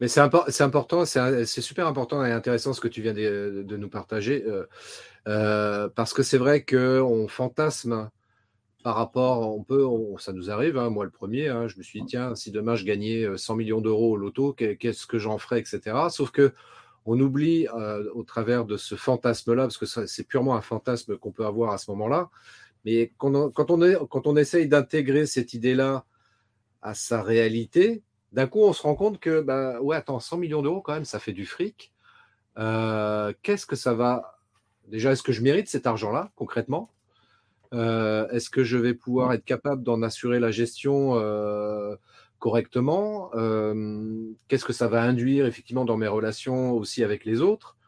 Speaker 1: Mais c'est important, c'est super important et intéressant ce que tu viens de, nous partager, euh, euh, parce que c'est vrai qu'on fantasme par rapport, on peut, ça nous arrive, hein, moi le premier, hein, je me suis dit, tiens, si demain je gagnais 100 euh, millions d'euros au loto, qu'est-ce que j'en ferais, etc. Sauf que on oublie euh, au travers de ce fantasme-là, parce que c'est purement un fantasme qu'on peut avoir à ce moment-là, mais quand on, essaye d'intégrer cette idée-là à sa réalité, d'un coup, on se rend compte que, bah, ouais, attends, 100 millions d'euros, quand même, ça fait du fric. Euh, qu'est-ce que ça va. Déjà, est-ce que je mérite cet argent-là, concrètement? Euh, est-ce que je vais pouvoir être capable d'en assurer la gestion correctement euh, Qu'est-ce que ça va induire effectivement dans mes relations aussi avec les autres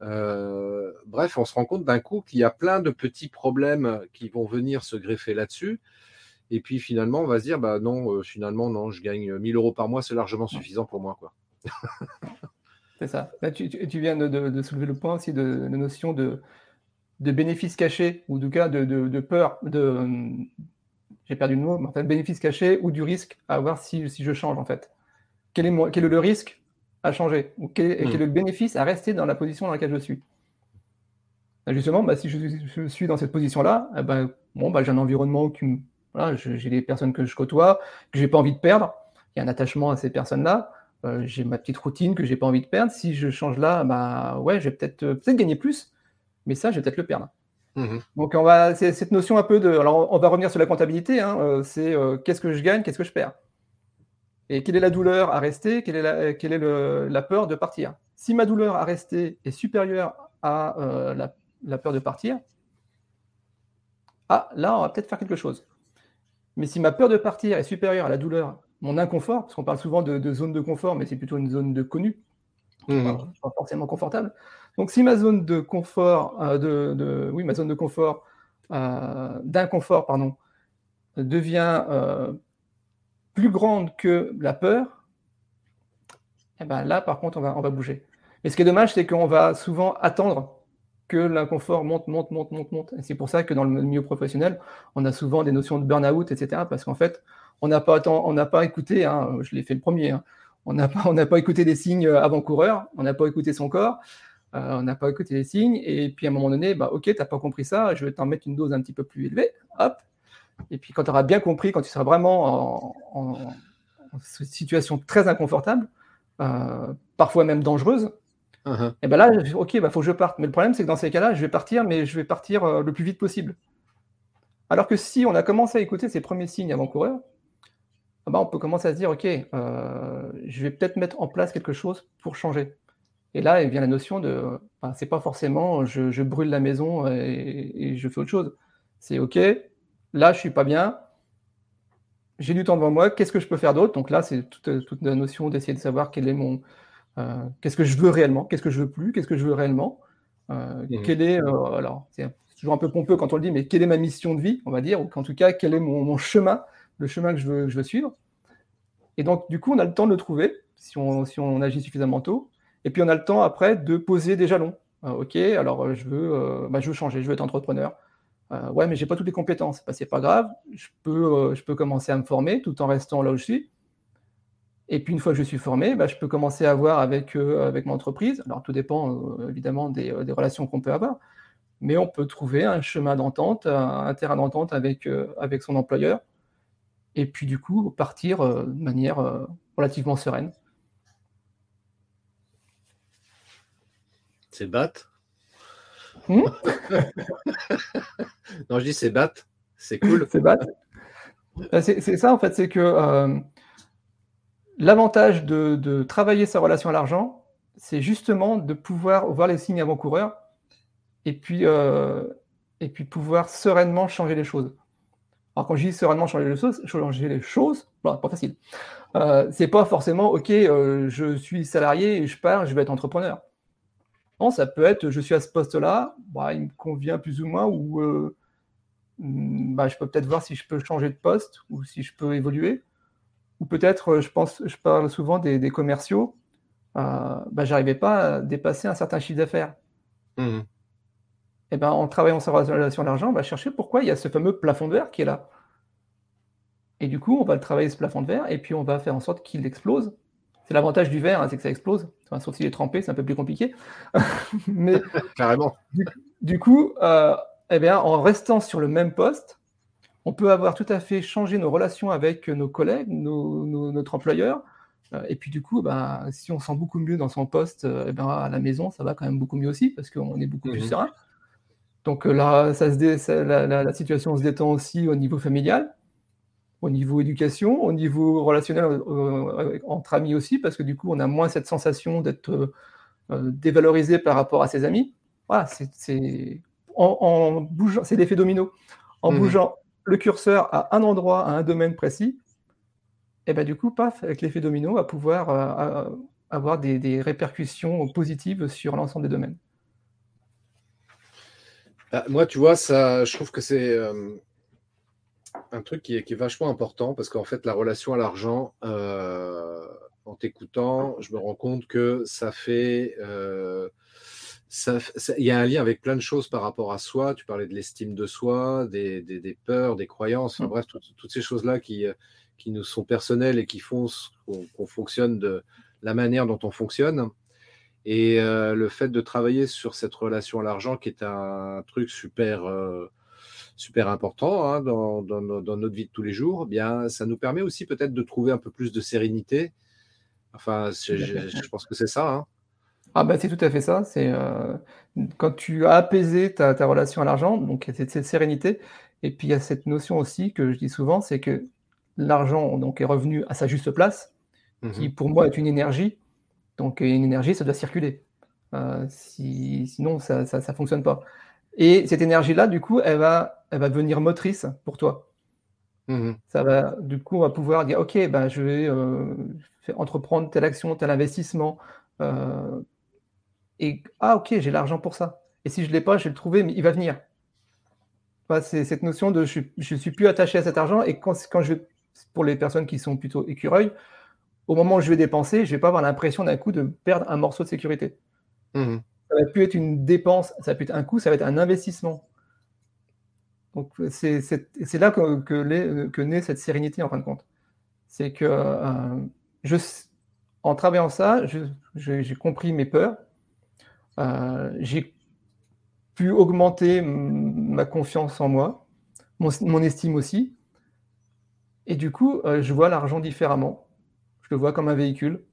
Speaker 1: Bref, on se rend compte d'un coup qu'il y a plein de petits problèmes qui vont venir se greffer là-dessus. Et puis finalement, on va se dire, bah non, finalement, non, je gagne 1000 euros par mois, c'est largement suffisant pour moi.
Speaker 2: c'est ça. tu, viens de, soulever le point aussi de la notion de, de bénéfices cachés, ou du cas de, peur, de, j'ai perdu le mot, mais en fait, bénéfices cachés ou du risque à avoir si, je change en fait. Quel est, quel est le risque à changer ou quel, est, le bénéfice à rester dans la position dans laquelle je suis? Bah, Justement, bah, si je, suis dans cette position-là, eh ben, bon, bah, j'ai un environnement qui voilà, j'ai des personnes que je côtoie, que j'ai pas envie de perdre. Il y a un attachement à ces personnes-là. Euh, j'ai ma petite routine que j'ai pas envie de perdre. Si je change là, bah ouais, je vais peut-être peut-être gagner plus, mais ça, je vais peut-être le perdre. Mmh Donc, on va, cette notion un peu de. Alors, on va revenir sur la comptabilité. Hein, euh, c'est euh, qu'est-ce que je gagne, qu'est-ce que je perds? Et quelle est la douleur à rester Quelle est, la, quelle est la peur de partir? Si ma douleur à rester est supérieure à euh, la, peur de partir, ah, là, on va peut-être faire quelque chose. Mais si ma peur de partir est supérieure à la douleur, mon inconfort, parce qu'on parle souvent de, zone de confort, mais c'est plutôt une zone de connu, mmh. pas forcément confortable. Donc, si ma zone de confort, euh, de, oui, ma zone de confort, euh, d'inconfort, pardon, devient plus grande que la peur, eh ben là, par contre, on va, on va bouger. Et ce qui est dommage, c'est qu'on va souvent attendre que l'inconfort monte, monte, monte, monte, monte. Et c'est pour ça que dans le milieu professionnel, on a souvent des notions de burn-out, etc. Parce qu'en fait, on n'a pas, pas écouté, hein, je l'ai fait le premier, hein, on n'a pas, on pas écouté des signes avant-coureurs, on n'a pas écouté son corps, euh, on n'a pas écouté les signes. Et puis à un moment donné, bah, ok, tu n'as pas compris ça, je vais t'en mettre une dose un petit peu plus élevée. Hop, et puis quand tu auras bien compris, quand tu seras vraiment en, situation très inconfortable, euh, parfois même dangereuse, uh-huh. et ben là, ok, il bah, faut que je parte. Mais le problème, c'est que dans ces cas-là, je vais partir, mais je vais partir euh, le plus vite possible. Alors que si on a commencé à écouter ces premiers signes avant-coureurs, bah, on peut commencer à se dire, ok, euh, je vais peut-être mettre en place quelque chose pour changer. Et là, il vient la notion de, bah, c'est pas forcément je, brûle la maison et, et, je fais autre chose. C'est ok, là, je suis pas bien. J'ai du temps devant moi. Qu'est-ce que je peux faire d'autre? Donc là, c'est toute, la notion d'essayer de savoir quel est mon, euh, qu'est-ce que je veux réellement, qu'est-ce que je veux plus, qu'est-ce que je veux réellement? Euh, mmh. Quel est, euh, alors, c'est toujours un peu pompeux quand on le dit, mais quelle est ma mission de vie, on va dire, ou en tout cas, quel est mon, chemin, le chemin que je veux, suivre. Et donc, du coup, on a le temps de le trouver si on, si on agit suffisamment tôt. Et puis, on a le temps après de poser des jalons. ok, alors je veux, bah, je veux changer, je veux être entrepreneur. Euh, ouais, mais j'ai pas toutes les compétences. Bah, c'est pas grave. Je peux, euh, je peux commencer à me former tout en restant là où je suis. Et puis une fois que je suis formé, bah, je peux commencer à voir avec, euh, avec mon entreprise. Alors tout dépend évidemment des, relations qu'on peut avoir, mais on peut trouver un chemin d'entente, un, terrain d'entente avec, avec son employeur, et puis du coup partir de manière relativement sereine.
Speaker 1: C'est batte Hmm non, je dis c'est bat, c'est cool.
Speaker 2: c'est bat. Euh, c'est ça en fait, c'est que euh, l'avantage de, travailler sa relation à l'argent, c'est justement de pouvoir voir les signes avant-coureurs et puis, euh, et puis pouvoir sereinement changer les choses. Alors quand je dis sereinement changer les choses, changer les choses, pas facile. c'est pas forcément ok, je suis salarié et je pars, je vais être entrepreneur ça peut être je suis à ce poste-là, bah, il me convient plus ou moins, ou euh, hmm, bah, je peux peut-être voir si je peux changer de poste ou si je peux évoluer. Ou peut-être, euh, je pense, je parle souvent des, commerciaux, euh, bah, j'arrivais pas à dépasser un certain chiffre d'affaires. Mmh. Eh ben, en travaillant sur la relation à l'argent, on va chercher pourquoi il y a ce fameux plafond de verre qui est là. Et du coup, on va le travailler ce plafond de verre et puis on va faire en sorte qu'il explose c'est l'avantage du verre, hein, c'est que ça explose. sauf s'il est trempé, c'est un peu plus compliqué. Mais
Speaker 1: carrément.
Speaker 2: Du, coup, euh, eh bien, en restant sur le même poste, on peut avoir tout à fait changé nos relations avec nos collègues, notre employeur. Euh, et puis du coup, bah, si on sent beaucoup mieux dans son poste, euh, eh ben, à la maison, ça va quand même beaucoup mieux aussi parce qu'on est beaucoup plus mhm. serein. Donc là, ça se la, situation se détend aussi au niveau familial au niveau éducation, au niveau relationnel euh, euh, entre amis aussi, parce que du coup, on a moins cette sensation d'être euh, dévalorisé par rapport à ses amis. Voilà, c'est en, bougeant, c'est l'effet domino. En mmh. bougeant le curseur à un endroit, à un domaine précis, et ben du coup, paf, avec l'effet domino, on va pouvoir avoir des, des, répercussions positives sur l'ensemble des domaines.
Speaker 1: Bah, moi, tu vois, ça, je trouve que c'est un truc qui est, vachement important parce qu'en fait, la relation à l'argent, euh, en t'écoutant, je me rends compte que ça fait. Euh, il y a un lien avec plein de choses par rapport à soi. Tu parlais de l'estime de soi, des, peurs, des croyances, enfin, mm. bref, toutes ces choses-là qui, qui nous sont personnelles et qui font qu'on fonctionne de la manière dont on fonctionne. Et euh, le fait de travailler sur cette relation à l'argent, qui est un truc super super important hein, dans, notre vie de tous les jours, eh bien, ça nous permet aussi peut-être de trouver un peu plus de sérénité. Enfin, je, pense que c'est ça. Hein.
Speaker 2: Ah bah c'est tout à fait ça. C'est euh, quand tu as apaisé ta, relation à l'argent, donc il y a cette, sérénité. Et puis il y a cette notion aussi que je dis souvent, c'est que l'argent donc est revenu à sa juste place. qui mhm. pour moi est une énergie. Donc une énergie, ça doit circuler. Euh, sinon, ça ne fonctionne pas. Et cette énergie-là, du coup, elle va, elle va devenir motrice pour toi. Mhm. Ça va, du coup, on va pouvoir dire, OK, ben, je vais euh, entreprendre telle action, tel investissement. Euh, et, ah, OK, j'ai l'argent pour ça. Et si je ne l'ai pas, je vais le trouver, mais il va venir. c'est cette notion de je ne suis plus attaché à cet argent. Et quand, quand je pour les personnes qui sont plutôt écureuils, au moment où je vais dépenser, je ne vais pas avoir l'impression d'un coup de perdre un morceau de sécurité. Mmh. Ça va plus être une dépense, ça va plus être un coût, ça va être un investissement. Donc c'est là que, que, naît cette sérénité en fin de compte. C'est que euh, je, en travaillant ça, j'ai compris mes peurs, euh, j'ai pu augmenter ma confiance en moi, mon, estime aussi, et du coup, euh, je vois l'argent différemment le vois comme un véhicule.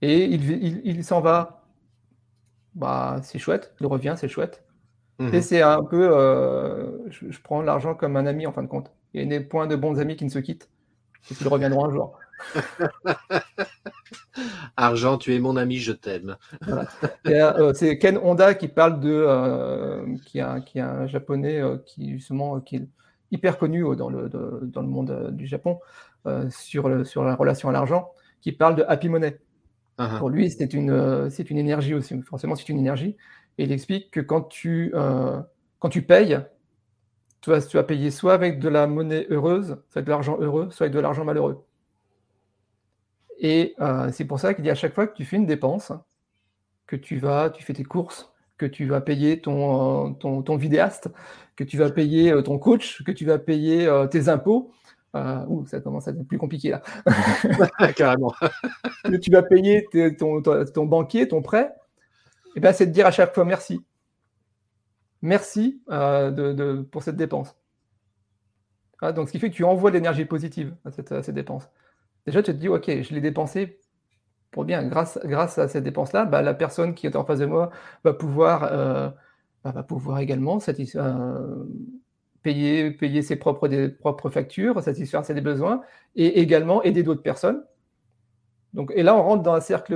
Speaker 2: Et il, s'en va. Bah, c'est chouette. Il revient, c'est chouette. Mhm. Et c'est un peu. Euh, je, prends l'argent comme un ami en fin de compte. Il y a des points de bons amis qui ne se quittent. Et qui reviendront un jour.
Speaker 1: Argent, tu es mon ami, je t'aime.
Speaker 2: Euh, c'est Ken Honda qui parle de. Euh, qui, a, qui est un japonais qui, justement, qui est hyper connu dans le, dans le monde du Japon, euh, sur, sur la relation à l'argent, qui parle de happy money. Uh-huh. Pour lui, c'est une, euh, c'est une énergie aussi. Forcément, c'est une énergie. Et il explique que quand tu, euh, quand tu payes, tu vas, tu vas payer soit avec de la monnaie heureuse, soit avec de l'argent heureux, soit avec de l'argent malheureux. Et c'est pour ça qu'il dit à chaque fois que tu fais une dépense, que tu vas, tu fais tes courses, que tu vas payer ton, ton, ton vidéaste, que tu vas payer ton coach, que tu vas payer tes impôts, euh, ouh, ça commence à être plus compliqué là.
Speaker 1: Carrément.
Speaker 2: tu vas payer ton, ton, banquier, ton prêt, et eh ben, c'est de dire à chaque fois merci. Merci euh, de, pour cette dépense. Ah, donc, ce qui fait que tu envoies de l'énergie positive à cette, à cette, dépense. Déjà, tu te dis, OK, je l'ai dépensé pour bien. Grâce, grâce à cette dépense-là, bah, la personne qui est en face de moi va pouvoir, euh, bah, va pouvoir également satisfaire payer, payer ses propres, des, propres factures, satisfaire ses besoins, et également aider d'autres personnes. Donc, et là, on rentre dans un cercle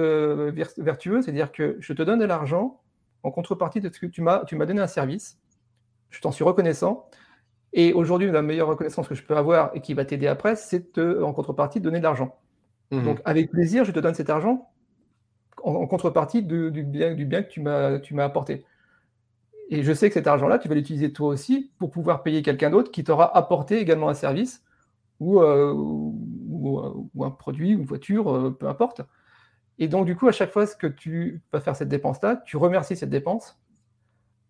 Speaker 2: vertueux, c'est-à-dire que je te donne de l'argent en contrepartie de ce que tu m'as, tu m'as donné un service, je t'en suis reconnaissant, et aujourd'hui, la meilleure reconnaissance que je peux avoir et qui va t'aider après, c'est en contrepartie de donner de l'argent. Mmh. Donc, avec plaisir, je te donne cet argent en, contrepartie du, bien, du bien que tu m'as, tu m'as apporté. Et je sais que cet argent-là, tu vas l'utiliser toi aussi pour pouvoir payer quelqu'un d'autre qui t'aura apporté également un service ou, euh, ou, un produit, une voiture, euh, peu importe. Et donc, du coup, à chaque fois que tu vas faire cette dépense-là, tu remercies cette dépense.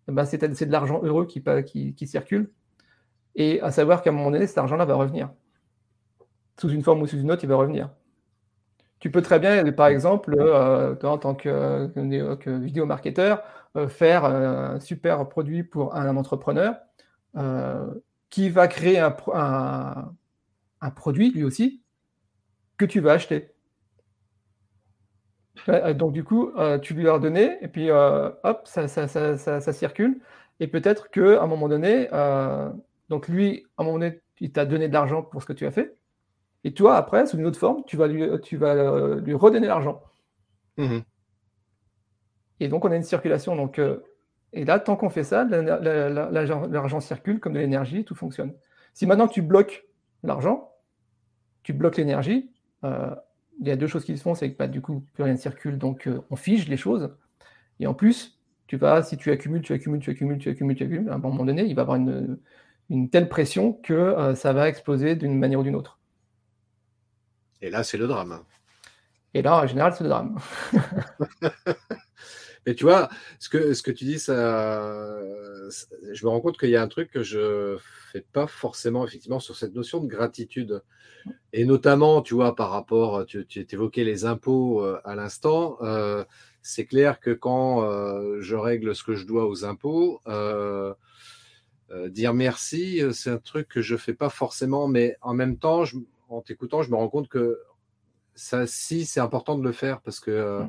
Speaker 2: Eh ben, c'est de l'argent heureux qui, circule. Et à savoir qu'à un moment donné, cet argent-là va revenir. Sous une forme ou sous une autre, il va revenir. Tu peux très bien, par exemple, euh, en tant que, que vidéo marketeur, euh, faire un super produit pour un, entrepreneur euh, qui va créer un, produit lui aussi que tu vas acheter. Donc du coup, euh, tu lui as donné et puis hop, ça, ça, ça, circule. Et peut-être qu'à un moment donné, donc lui, à un moment donné, il t'a donné de l'argent pour ce que tu as fait. Et toi, après, sous une autre forme, tu vas lui, tu vas, lui redonner l'argent. Mmh et donc, on a une circulation. Donc, euh, et là, tant qu'on fait ça, l'argent circule comme de l'énergie, tout fonctionne. Si maintenant tu bloques l'argent, tu bloques l'énergie, euh, il y a deux choses qui se font, c'est que bah, du coup, plus rien ne circule, donc euh, on fige les choses. Et en plus, tu vas, si tu accumules, tu accumules, tu accumules, tu accumules, tu accumules, à un moment donné, il va y avoir une, une telle pression que ça va exploser d'une manière ou d'une autre.
Speaker 1: Et là, c'est le drame.
Speaker 2: Et là, en général, c'est le drame.
Speaker 1: Mais tu vois, ce que, ce que tu dis, ça, je me rends compte qu'il y a un truc que je fais pas forcément effectivement sur cette notion de gratitude. Et notamment, tu vois, par rapport, tu, tu évoquais les impôts euh, à l'instant. Euh, c'est clair que quand euh, je règle ce que je dois aux impôts, dire merci, c'est un truc que je fais pas forcément, mais en même temps, je, en t'écoutant, je me rends compte que ça, si, c'est important de le faire parce que euh,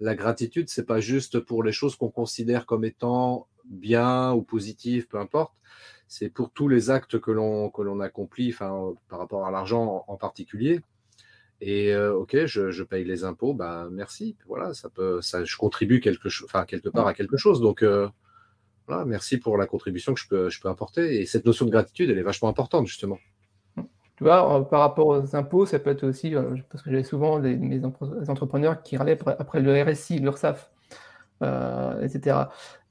Speaker 1: la gratitude, c'est pas juste pour les choses qu'on considère comme étant bien ou positives, peu importe. C'est pour tous les actes que l'on que l'on accomplit, enfin, par rapport à l'argent en, particulier. Et ok, je, paye les impôts, bah merci. Voilà, ça peut, ça, je contribue quelque chose, enfin quelque part à quelque chose. Donc voilà, merci pour la contribution que je peux, je peux apporter. Et cette notion de gratitude, elle est vachement importante justement.
Speaker 2: Tu vois, par rapport aux impôts, ça peut être aussi, parce que j'ai souvent des, mes entrepreneurs qui râlaient après le RSI, l'URSSAF, etc.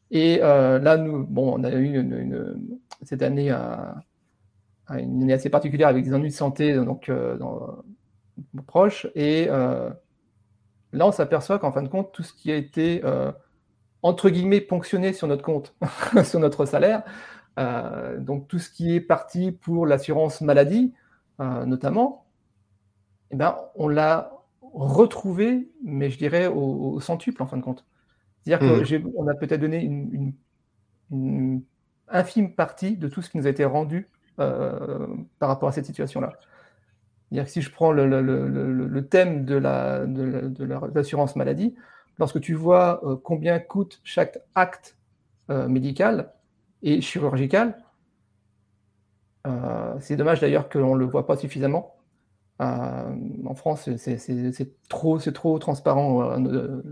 Speaker 2: Et là, nous, bon, on a eu cette année une année assez particulière avec des ennuis de santé donc, proches. Et euh, là, on s'aperçoit qu'en fin de compte, tout ce qui a été, euh, entre guillemets, ponctionné sur notre compte, sur notre salaire, euh, donc tout ce qui est parti pour l'assurance maladie, notamment, eh ben, on l'a retrouvé, mais je dirais au, centuple, en fin de compte. C'est-à-dire qu'on mmh. a peut-être donné une, une, infime partie de tout ce qui nous a été rendu par rapport à cette situation-là. C'est-à-dire que si je prends le, thème de l'assurance la, maladie, lorsque tu vois euh, combien coûte chaque acte euh, médical et chirurgical, euh, c'est dommage d'ailleurs qu'on ne le voit pas suffisamment. en France, c'est trop, trop transparent.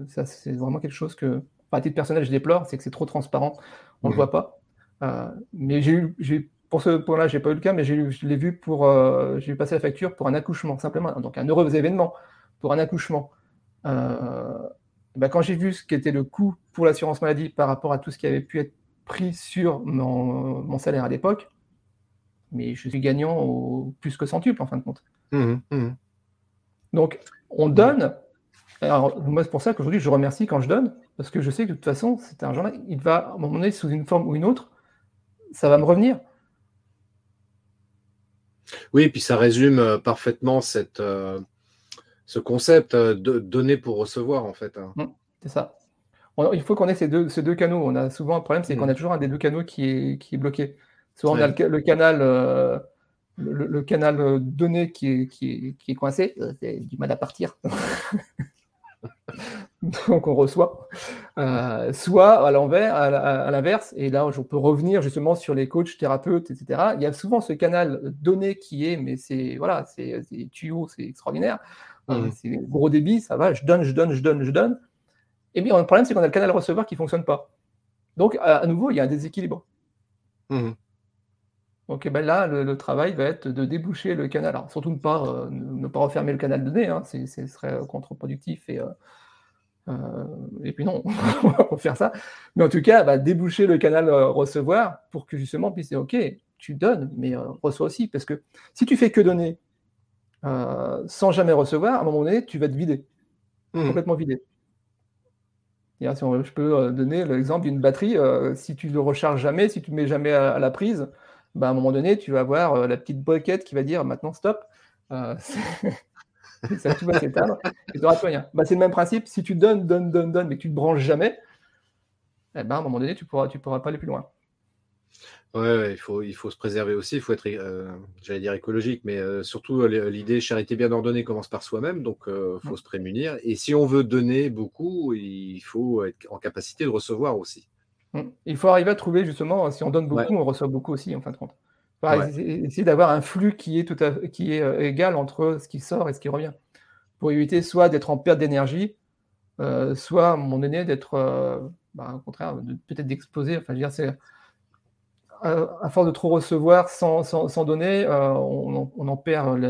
Speaker 2: c'est vraiment quelque chose que, à titre personnel, je déplore, c'est que c'est trop transparent, on ne le voit pas. mais j'ai pour ce point-là, je n'ai pas eu le cas, mais je l'ai vu pour. Euh, j'ai passé la facture pour un accouchement, simplement. Donc, un heureux événement pour un accouchement. Euh, ben, quand j'ai vu ce qu'était le coût pour l'assurance maladie par rapport à tout ce qui avait pu être pris sur mon, salaire à l'époque, mais je suis gagnant au plus que centuple en fin de compte. Mmh, mmh. Donc, on donne. Alors, moi, c'est pour ça qu'aujourd'hui, je remercie quand je donne, parce que je sais que de toute façon, cet argent-là, il va, à un moment donné, sous une forme ou une autre, ça va me revenir.
Speaker 1: Oui, et puis ça résume euh, parfaitement cette, euh, ce concept euh, de donner pour recevoir, en fait. Hein.
Speaker 2: Mmh, c'est ça. il faut qu'on ait ces deux, ces deux canaux. On a souvent un problème, c'est qu'on a toujours un des deux canaux qui est, qui est bloqué. Soit on a le, canal, le, canal donné qui est, qui est, qui est coincé, c'est du mal à partir. donc on reçoit. Euh, soit à l'envers, à, l'inverse, et là je peux revenir justement sur les coachs, thérapeutes, etc. Il y a souvent ce canal donné qui est, mais c'est voilà, c'est tuyau, c'est extraordinaire, euh, mmh. c'est gros débit, ça va, je donne, je donne, je donne, je donne. Et bien le problème c'est qu'on a le canal receveur qui fonctionne pas. Donc à, nouveau il y a un déséquilibre. Mmh. Donc ben là, le, travail va être de déboucher le canal. Alors, surtout ne pas, euh, ne pas refermer le canal donné, hein, ce serait contre-productif et, euh, et puis non, on va faire ça. Mais en tout cas, bah, déboucher le canal euh, recevoir pour que justement, puis c'est OK, tu donnes, mais euh, reçois aussi. Parce que si tu fais que donner sans jamais recevoir, à un moment donné, tu vas te vider. Mmh. Complètement vider. si je peux donner l'exemple d'une batterie, si tu ne le recharges jamais, si tu ne mets jamais à, la prise, bah, à un moment donné, tu vas avoir la petite boquette qui va dire maintenant stop. ça tout va s'éteindre et tu rien. Bah, c'est le même principe. Si tu donnes, donnes, donnes, donnes, mais que tu ne te branches jamais, eh ben, à un moment donné, tu ne pourras, tu pourras pas aller plus loin.
Speaker 1: Ouais, il, faut, il faut se préserver aussi, il faut être, euh, j'allais dire écologique, mais euh, surtout euh, l'idée charité bien ordonnée commence par soi-même, donc il faut mm. se prémunir. Et si on veut donner beaucoup, il faut être en capacité de recevoir aussi.
Speaker 2: Mm. Il faut arriver à trouver justement, si on donne beaucoup, on reçoit beaucoup aussi en fin de compte. Essayer d'avoir un flux qui est, tout qui est euh, égal entre ce qui sort et ce qui revient. Pour éviter soit d'être en perte d'énergie, euh, soit à un moment donné d'être, euh, bah, au contraire, peut-être d'exploser. Enfin, je veux dire, c'est à force de trop recevoir sans, sans, donner, on, on, en perd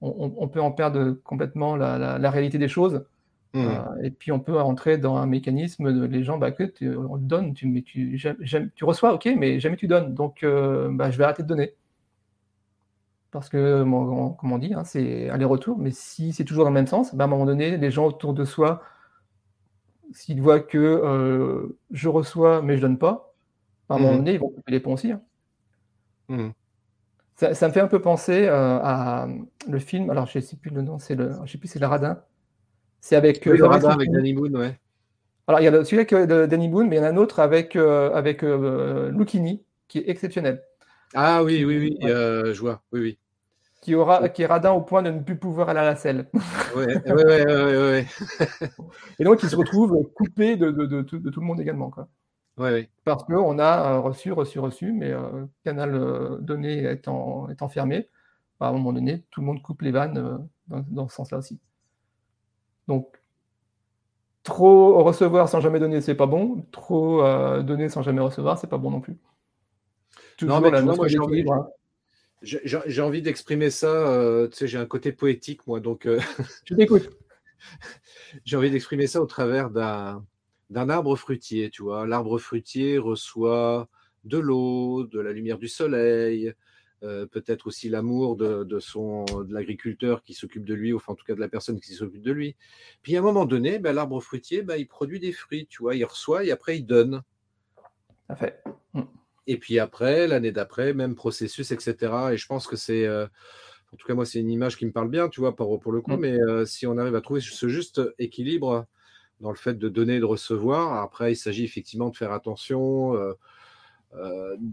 Speaker 2: on, on, peut en perdre complètement la, la, la réalité des choses. Mmh. Euh, et puis on peut rentrer dans un mécanisme de les gens, bah, que tu, on te donne, tu, mais tu, tu reçois, ok, mais jamais tu donnes. Donc euh, bah, je vais arrêter de donner. Parce que, comme on dit, hein, c'est aller-retour, mais si c'est toujours dans le même sens, bah, à un moment donné, les gens autour de soi, s'ils voient que euh, je reçois mais je donne pas, à un moment mmh. donné, ils vont couper les ponts aussi. Hein. Mmh. Ça, ça, me fait un peu penser à le film, alors je ne sais plus le nom, c'est le, je sais plus, c'est le radin. C'est avec.
Speaker 1: Euh, avec Danny Boone, ouais.
Speaker 2: Alors, il y a celui avec euh, Danny Boone, mais il y en a un autre avec, euh, avec Lucchini, qui est exceptionnel.
Speaker 1: Ah oui, oui, oui, je vois, oui, oui.
Speaker 2: Qui, aura, qui est radin au point de ne plus pouvoir aller à la selle.
Speaker 1: Oui, oui, oui.
Speaker 2: Et donc, il se retrouve coupé de, de, tout, de, tout, le monde également. Quoi.
Speaker 1: Ouais.
Speaker 2: Parce qu'on a reçu, reçu, reçu, mais le canal donné étant, étant fermé, à un moment donné, tout le monde coupe les vannes dans, ce sens-là aussi. Donc, trop recevoir sans jamais donner, c'est pas bon. Trop donner sans jamais recevoir, c'est pas bon non plus.
Speaker 1: non, mais la moi, j'ai envie, d'exprimer ça. tu sais, j'ai un côté poétique, moi, donc.
Speaker 2: Je t'écoute.
Speaker 1: j'ai envie d'exprimer ça au travers d'un d'un arbre fruitier, tu vois. L'arbre fruitier reçoit de l'eau, de la lumière du soleil, euh, peut-être aussi l'amour de, son de l'agriculteur qui s'occupe de lui, enfin en tout cas de la personne qui s'occupe de lui. Puis à un moment donné, ben, l'arbre fruitier, ben, il produit des fruits, tu vois, il reçoit et après il donne.
Speaker 2: Ça fait. Mm.
Speaker 1: Et puis après, l'année d'après, même processus, etc. Et je pense que c'est, euh, en tout cas moi, c'est une image qui me parle bien, tu vois, pour, pour le coup. Mm. Mais euh, si on arrive à trouver ce juste équilibre dans le fait de donner et de recevoir, après il s'agit effectivement de faire attention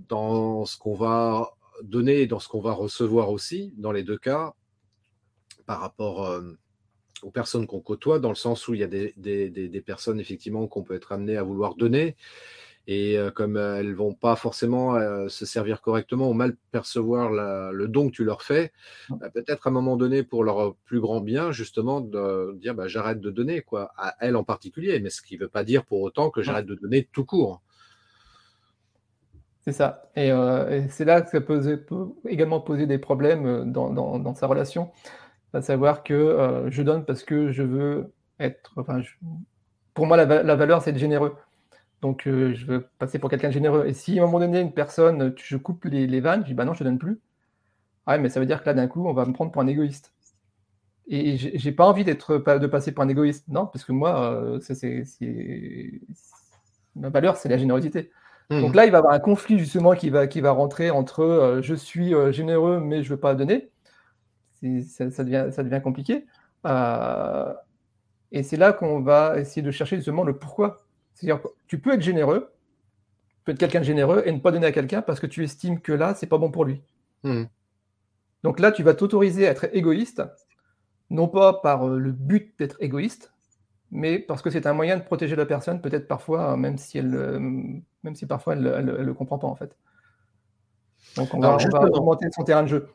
Speaker 1: dans ce qu'on va donner et dans ce qu'on va recevoir aussi, dans les deux cas, par rapport euh, aux personnes qu'on côtoie, dans le sens où il y a des, des, personnes effectivement qu'on peut être amené à vouloir donner. Et euh, comme elles vont pas forcément se servir correctement ou mal percevoir le don que tu leur fais, bah, peut-être à un moment donné, pour leur plus grand bien, justement, de dire bah, j'arrête de donner, quoi, à elles en particulier, mais ce qui ne veut pas dire pour autant que j'arrête de donner tout court.
Speaker 2: C'est ça. Euh, et, c'est là que ça peut, également poser des problèmes euh, dans, sa relation. À savoir que euh, je donne parce que je veux être. Pour moi, la, valeur, c'est être généreux. Donc, je veux passer pour quelqu'un de généreux. Et si à un moment donné, une personne, je coupe les, vannes, je dis bah non, je te donne plus. Ah mais ça veut dire que là, d'un coup, on va me prendre pour un égoïste. Et j'ai pas envie d'être de passer pour un égoïste. Non, parce que moi, c'est ma valeur, c'est la générosité. Donc mmh. là, il va y avoir un conflit justement qui va, qui va rentrer entre euh, je suis euh, généreux mais je ne veux pas donner. Ça, devient, ça devient compliqué. Euh, et c'est là qu'on va essayer de chercher justement le pourquoi. C'est-à-dire que tu peux être généreux, tu peux être quelqu'un de généreux et ne pas donner à quelqu'un parce que tu estimes que là, c'est pas bon pour lui. Mmh. Donc là, tu vas t'autoriser à être égoïste, non pas par le but d'être égoïste, mais parce que c'est un moyen de protéger la personne, peut-être parfois, même si elle, euh, même si parfois elle ne le comprend pas en fait. Donc on va, augmenter son terrain de jeu.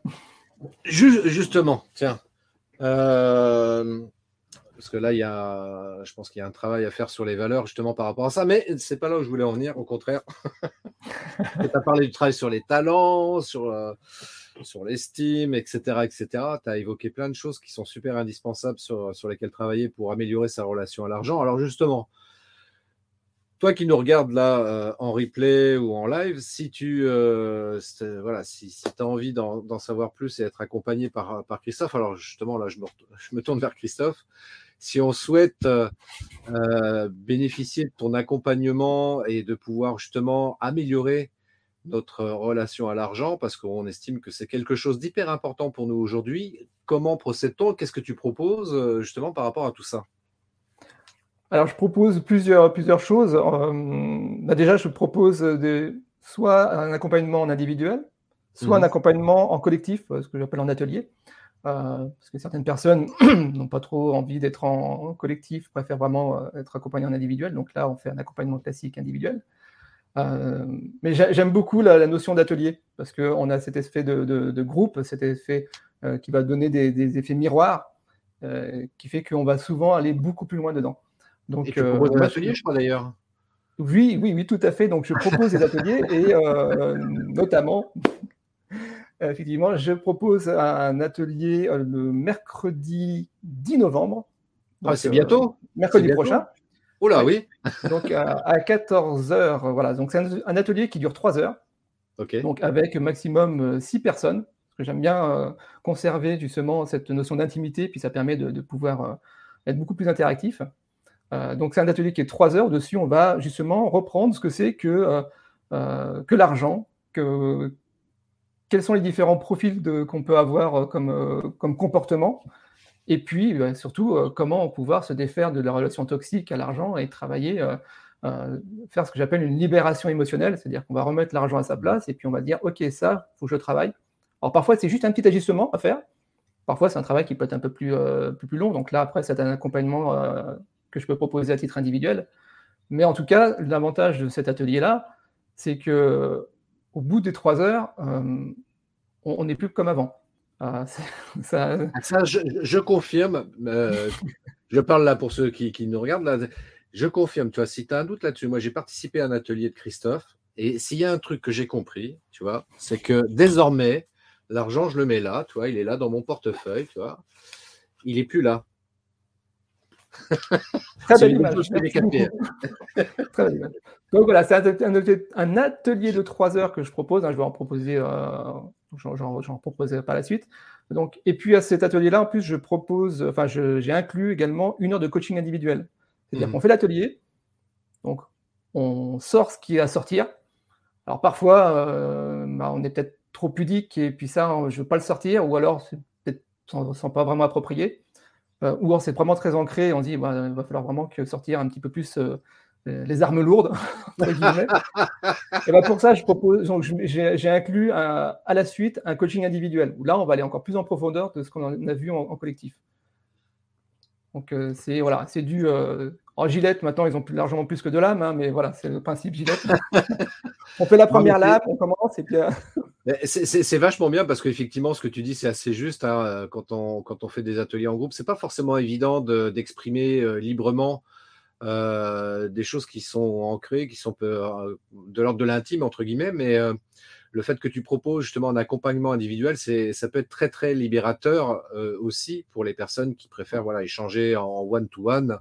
Speaker 1: Justement, tiens. Euh, parce que là, il y a, je pense qu'il y a un travail à faire sur les valeurs justement par rapport à ça, mais c'est pas là où je voulais en venir, au contraire. tu as parlé du travail sur les talents, sur, euh, sur l'estime, etc. etc. Tu as évoqué plein de choses qui sont super indispensables sur, sur lesquelles travailler pour améliorer sa relation à l'argent. Alors justement, toi qui nous regardes là euh, en replay ou en live, si tu euh, voilà, si, si as envie d'en savoir plus et être accompagné par, par Christophe, alors justement là je me, je me tourne vers Christophe. Si on souhaite euh, bénéficier de ton accompagnement et de pouvoir justement améliorer notre relation à l'argent parce qu'on estime que c'est quelque chose d'hyper important pour nous aujourd'hui. Comment procède-t-on? Qu'est-ce que tu proposes euh, justement par rapport à tout ça?
Speaker 2: Alors, je propose plusieurs, plusieurs choses. Euh, bah, déjà, je propose des, soit un accompagnement en individuel, soit un mmh accompagnement en collectif, euh, ce que j'appelle en atelier. parce que certaines personnes n'ont pas trop envie d'être en, en, collectif, préfèrent vraiment être accompagnées en individuel. Donc là, on fait un accompagnement classique individuel. Euh, mais j'aime beaucoup la, notion d'atelier parce qu'on a cet effet de, groupe, cet effet euh, qui va donner des, effets miroirs, euh, qui fait qu'on va souvent aller beaucoup plus loin dedans.
Speaker 1: Donc, et tu proposes des ateliers, je crois d'ailleurs.
Speaker 2: Oui, oui, oui, tout à fait. Donc, je propose des ateliers et notamment, effectivement, je propose un atelier le mercredi 10 novembre.
Speaker 1: Ah, c'est bientôt
Speaker 2: Mercredi prochain.
Speaker 1: Oh là, oui.
Speaker 2: donc à, 14 heures, voilà. Donc c'est un, atelier qui dure 3 heures. Donc avec maximum 6 euh, personnes. Parce que j'aime bien euh, conserver justement cette notion d'intimité, puis ça permet de, pouvoir euh, être beaucoup plus interactif. donc c'est un atelier qui est 3 heures. Dessus, on va justement reprendre ce que c'est que, que l'argent, que, quels sont les différents profils qu'on peut avoir comme, comme comportement et puis, bah, surtout, euh, comment pouvoir se défaire de la relation toxique à l'argent et travailler, euh, euh, faire ce que j'appelle une libération émotionnelle, c'est-à-dire qu'on va remettre l'argent à sa place et puis on va dire, OK, ça, il faut que je travaille. Alors parfois, c'est juste un petit ajustement à faire. Parfois, c'est un travail qui peut être un peu plus, plus, plus long. Donc là, après, c'est un accompagnement que je peux proposer à titre individuel. Mais en tout cas, l'avantage de cet atelier-là, c'est que au bout des trois heures, on n'est plus comme avant.
Speaker 1: Ah, ça... Ah, je, confirme. Euh, je parle là pour ceux qui, nous regardent. Là, je confirme, tu vois, si tu as un doute là-dessus, moi j'ai participé à un atelier de Christophe. Et s'il y a un truc que j'ai compris, tu vois, c'est que désormais, l'argent, je le mets là, tu vois, il est là dans mon portefeuille, tu vois. Il n'est plus là.
Speaker 2: Très belle image. Très belle Donc voilà, c'est un, atelier de trois heures que je propose. Hein, je vais en proposer, euh, j'en proposerai par la suite. Donc, et puis à cet atelier-là, en plus, je propose, enfin, j'ai inclus également une heure de coaching individuel. C'est-à-dire mmh. qu'on fait l'atelier, donc on sort ce qui est à sortir. Alors parfois, euh, bah, on est peut-être trop pudique et puis ça, je ne veux pas le sortir, ou alors c'est peut-être sans, pas vraiment approprié. Euh, ou c'est vraiment très ancré, on dit bah, il va falloir vraiment que sortir un petit peu plus euh, les armes lourdes. et bah, pour ça, je propose, j'ai inclus à la suite un coaching individuel, où là, on va aller encore plus en profondeur de ce qu'on a vu en, collectif. Donc euh, c'est voilà, c'est du en Gillette, maintenant, ils ont plus, largement plus que de l'âme, hein, mais voilà, c'est le principe Gillette. on fait la première lap, on commence et puis.
Speaker 1: C'est vachement bien parce qu'effectivement, ce que tu dis, c'est assez juste. Hein, euh, quand, on, quand on fait des ateliers en groupe, c'est pas forcément évident d'exprimer euh, librement euh, des choses qui sont ancrées, qui sont de l'ordre de l'intime, entre guillemets, mais le fait que tu proposes justement un accompagnement individuel, ça peut être très, très libérateur aussi pour les personnes qui préfèrent échanger en one-to-one. one to one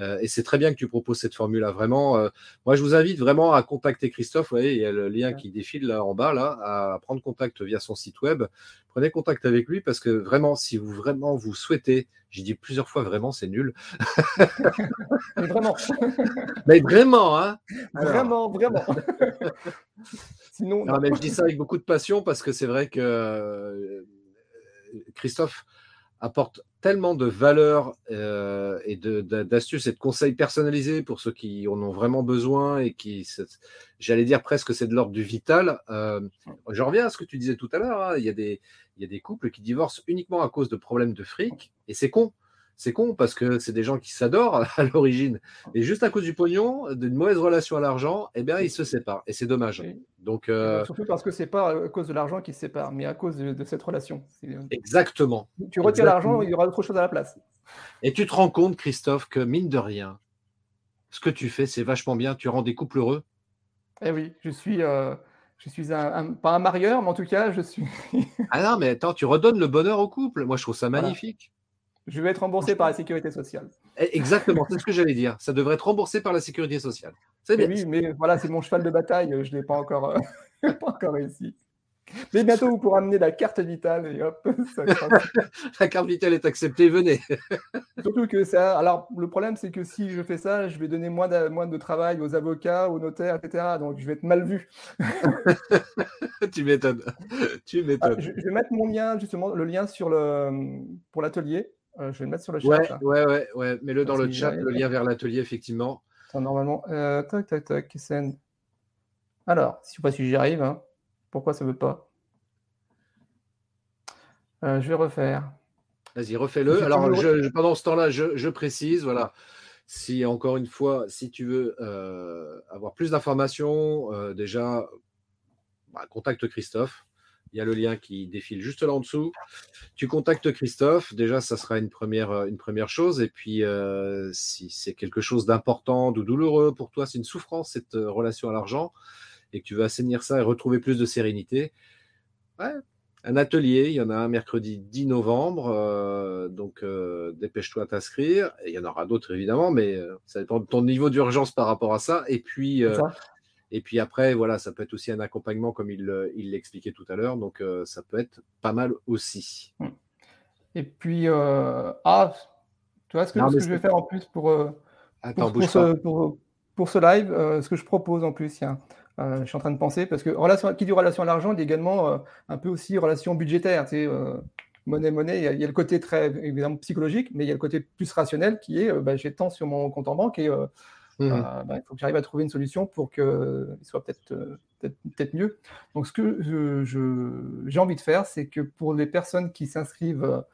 Speaker 1: euh, et c'est très bien que tu proposes cette formule-là. Vraiment, euh, moi, je vous invite vraiment à contacter Christophe. Vous voyez, il y a le lien qui défile là en bas, là, à prendre contact via son site web. Prenez contact avec lui parce que vraiment, si vous vraiment vous souhaitez, j'ai dit plusieurs fois vraiment, c'est nul.
Speaker 2: mais vraiment.
Speaker 1: mais vraiment, hein.
Speaker 2: Vraiment, vraiment.
Speaker 1: Sinon. Non, mais je dis ça avec beaucoup de passion parce que c'est vrai que euh, Christophe apporte tellement de valeur euh, et d'astuces et de conseils personnalisés pour ceux qui en ont vraiment besoin et qui, j'allais dire presque, c'est de l'ordre du vital. Euh, je reviens à ce que tu disais tout à l'heure. Hein. il, il y a des couples qui divorcent uniquement à cause de problèmes de fric et c'est con. C'est con parce que c'est des gens qui s'adorent à l'origine. Et juste à cause du pognon, d'une mauvaise relation à l'argent, eh bien, ils se séparent. Et c'est dommage. Donc, euh,
Speaker 2: Surtout parce que c'est pas à cause de l'argent qu'ils se séparent, mais à cause de, cette relation.
Speaker 1: Euh, Exactement.
Speaker 2: Tu retires l'argent, il y aura autre chose à la place.
Speaker 1: Et tu te rends compte, Christophe, que mine de rien, ce que tu fais, c'est vachement bien. Tu rends des couples heureux.
Speaker 2: Eh oui, je suis. Euh, je suis un, pas un marieur, mais en tout cas, je suis.
Speaker 1: ah non, mais attends, tu redonnes le bonheur au couple. Moi, je trouve ça magnifique.
Speaker 2: Je vais être remboursé par la sécurité sociale.
Speaker 1: Eh, exactement, c'est ce que j'allais dire. Ça devrait être remboursé par la sécurité sociale.
Speaker 2: C'est bien. Oui, mais voilà, c'est mon cheval de bataille. Je ne l'ai pas encore, euh, pas encore réussi. Mais bientôt, vous pourrez amener la carte vitale et hop,
Speaker 1: la carte vitale est acceptée, venez.
Speaker 2: Surtout que ça. Alors, le problème, c'est que si je fais ça, je vais donner moins de, moins de travail aux avocats, aux notaires, etc. Donc, je vais être mal vu.
Speaker 1: tu m'étonnes. Tu ah, m'étonnes.
Speaker 2: je, vais mettre mon lien, justement, le lien sur le, pour l'atelier. Euh, je vais le mettre sur le
Speaker 1: chat. Ouais, ouais, ouais, ouais. Mets-le dans le chat, le lien vers l'atelier, effectivement.
Speaker 2: normalement, euh, tac, tac, tac. Alors, je ne sais pas si j'y arrive. Hein. Pourquoi ça ne veut pas? Euh, Je vais refaire.
Speaker 1: Vas-y, refais-le. Alors, je, pendant ce temps-là, je, précise, voilà. Si, encore une fois, si tu veux avoir plus d'informations, déjà, bah, contacte Christophe. Il y a le lien qui défile juste là en dessous. Tu contactes Christophe. Déjà, ça sera une première, euh, une première chose. Et puis, euh, si c'est quelque chose d'important, ou douloureux pour toi, c'est une souffrance, cette euh, relation à l'argent, et que tu veux assainir ça et retrouver plus de sérénité, un atelier. Il y en a un mercredi 10 novembre. donc, dépêche-toi à t'inscrire. il y en aura d'autres, évidemment, mais ça dépend de ton niveau d'urgence par rapport à ça. Et puis, et puis après, voilà, ça peut être aussi un accompagnement comme il l'expliquait tout à l'heure. Donc, euh, ça peut être pas mal aussi. Mmh.
Speaker 2: Et puis, euh, ah, tu vois, ce que, je vais faire en plus pour, euh, pour, ce, pour, ce, live, ce que je propose en plus, je suis en train de penser, parce que relation, qui dit relation à l'argent, il y a également un peu aussi relation budgétaire. Tu sais, monnaie, monnaie, il y, a, le côté très évidemment psychologique, mais il y a le côté plus rationnel qui est bah, j'ai tant sur mon compte en banque et Mmh. Euh, bah, il faut que j'arrive à trouver une solution pour qu'il soit peut-être euh, peut-être mieux. Donc, ce que j'ai envie de faire, c'est que pour les personnes qui s'inscrivent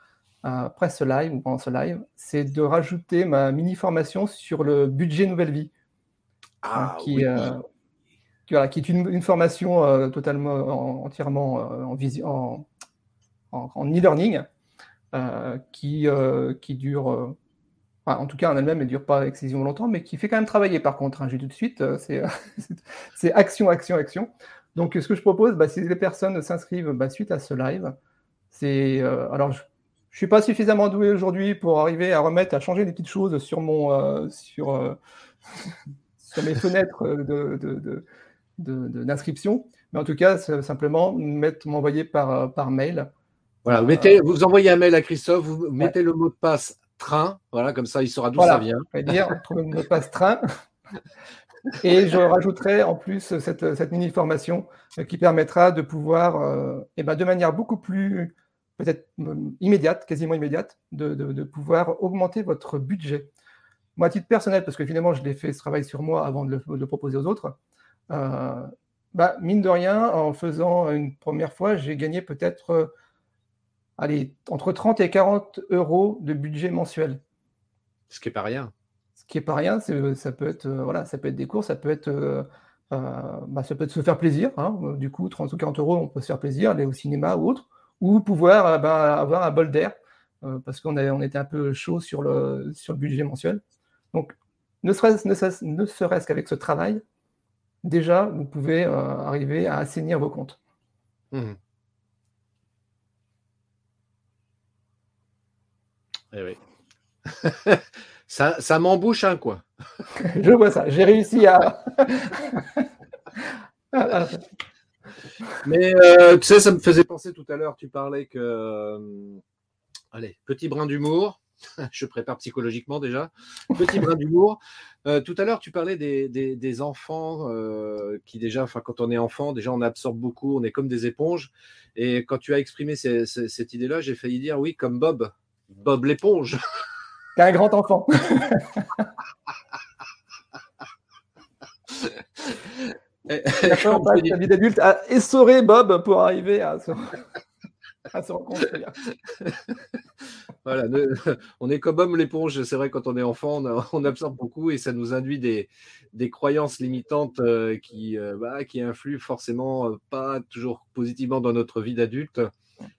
Speaker 2: après ce live ou pendant ce live, c'est de rajouter ma mini formation sur le budget Nouvelle Vie.
Speaker 1: Ah,
Speaker 2: qui,
Speaker 1: euh,
Speaker 2: qui, qui, est une, formation totalement, entièrement en, en e-learning qui, qui dure en tout cas, en elle-même, elle ne dure pas excessivement longtemps, mais qui fait quand même travailler par contre. Hein, j'ai tout de suite, euh, c'est action, action, action. Donc, ce que je propose, bah, si les personnes s'inscrivent bah, suite à ce live, c'est. Euh, alors, je ne suis pas suffisamment doué aujourd'hui pour arriver à remettre, à changer des petites choses sur, mon, euh, sur, sur mes fenêtres d'inscription. De, de, mais en tout cas, simplement m'envoyer par, par mail.
Speaker 1: Voilà, vous, mettez, vous envoyez un mail à Christophe, vous mettez le mot de passe train. Voilà, comme ça, il saura d'où ça vient.
Speaker 2: On va dire, passe train. Et je rajouterai en plus cette, cette mini formation euh, qui permettra de pouvoir, euh, eh ben de manière beaucoup plus peut-être euh, immédiate, quasiment immédiate, de, de, pouvoir augmenter votre budget. Moi, à titre personnel, parce que finalement, je l'ai fait ce travail sur moi avant de le, proposer aux autres, bah, mine de rien, en faisant une première fois, j'ai gagné peut-être allez, entre 30 et 40 euros de budget mensuel.
Speaker 1: Ce qui n'est pas rien.
Speaker 2: Ce qui n'est pas rien, ça peut être euh, voilà, ça peut être des cours, ça peut être euh, euh, bah, ça peut être se faire plaisir. Hein. Du coup, 30 ou 40 euros, on peut se faire plaisir, aller au cinéma ou autre, ou pouvoir bah, avoir un bol d'air parce qu'on on était un peu chaud sur le, sur le budget mensuel. Donc, ne serait-ce ne qu'avec ce travail, déjà, vous pouvez arriver à assainir vos comptes. Mmh.
Speaker 1: Eh oui. ça, ça m'embouche un coin.
Speaker 2: Je vois ça. J'ai réussi à.
Speaker 1: Mais euh, tu sais, ça me faisait penser tout à l'heure, tu parlais que. Euh, allez, petit brin d'humour. Je prépare psychologiquement déjà. Petit brin d'humour. Euh, tout à l'heure, tu parlais des, des, enfants qui déjà, enfin, quand on est enfant, déjà on absorbe beaucoup, on est comme des éponges. Et quand tu as exprimé cette idée-là, j'ai failli dire oui, comme Bob. Bob l'éponge.
Speaker 2: T'es un grand enfant. D'accord, ta vie d'adulte à essorer Bob pour arriver à se, à se reconstruire.
Speaker 1: voilà, on est comme Bob l'éponge. C'est vrai, quand on est enfant, on, absorbe beaucoup et ça nous induit des, des croyances limitantes euh, qui, euh, bah, qui influent forcément euh, pas toujours positivement dans notre vie d'adulte.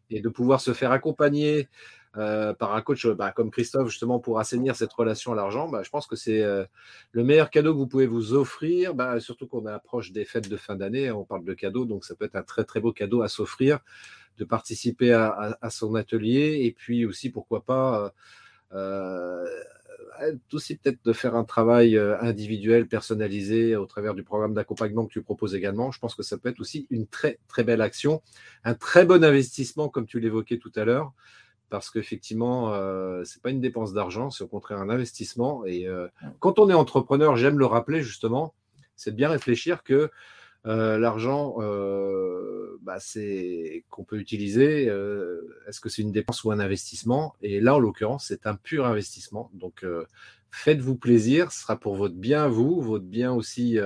Speaker 1: Et de pouvoir se faire accompagner euh, par un coach bah, comme Christophe, justement, pour assainir cette relation à l'argent, bah, je pense que c'est euh, le meilleur cadeau que vous pouvez vous offrir, bah, surtout qu'on approche des fêtes de fin d'année, on parle de cadeaux, donc ça peut être un très très beau cadeau à s'offrir, de participer à, son atelier, et puis aussi, pourquoi pas, euh, aussi peut-être de faire un travail individuel, personnalisé au travers du programme d'accompagnement que tu proposes également. Je pense que ça peut être aussi une très très belle action, un très bon investissement, comme tu l'évoquais tout à l'heure parce qu'effectivement, euh, ce n'est pas une dépense d'argent, c'est au contraire un investissement. Et euh, quand on est entrepreneur, j'aime le rappeler justement, c'est de bien réfléchir que euh, l'argent bah, qu'on peut utiliser, est-ce que c'est une dépense ou un investissement? Et là, en l'occurrence, c'est un pur investissement. Donc, faites-vous plaisir, ce sera pour votre bien, vous, votre bien aussi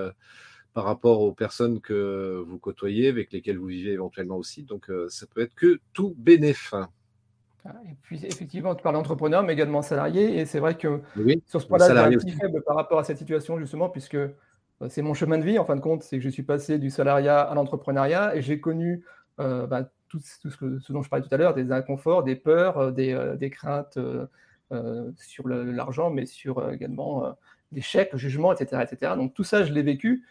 Speaker 1: par rapport aux personnes que vous côtoyez, avec lesquelles vous vivez éventuellement aussi. Donc, ça peut être que tout bénéfice.
Speaker 2: Et puis, effectivement, tu parles d'entrepreneur, mais également salarié. Et c'est vrai que sur ce point-là, j'ai un petit faible par rapport à cette situation, justement, puisque euh, c'est mon chemin de vie, en fin de compte. C'est que je suis passé du salariat à l'entrepreneuriat et j'ai connu euh, bah, tout, ce, dont je parlais tout à l'heure, des inconforts, des peurs, euh, des, craintes sur l'argent, mais sur également l'échec, le jugement, etc., etc. Donc, tout ça, je l'ai vécu.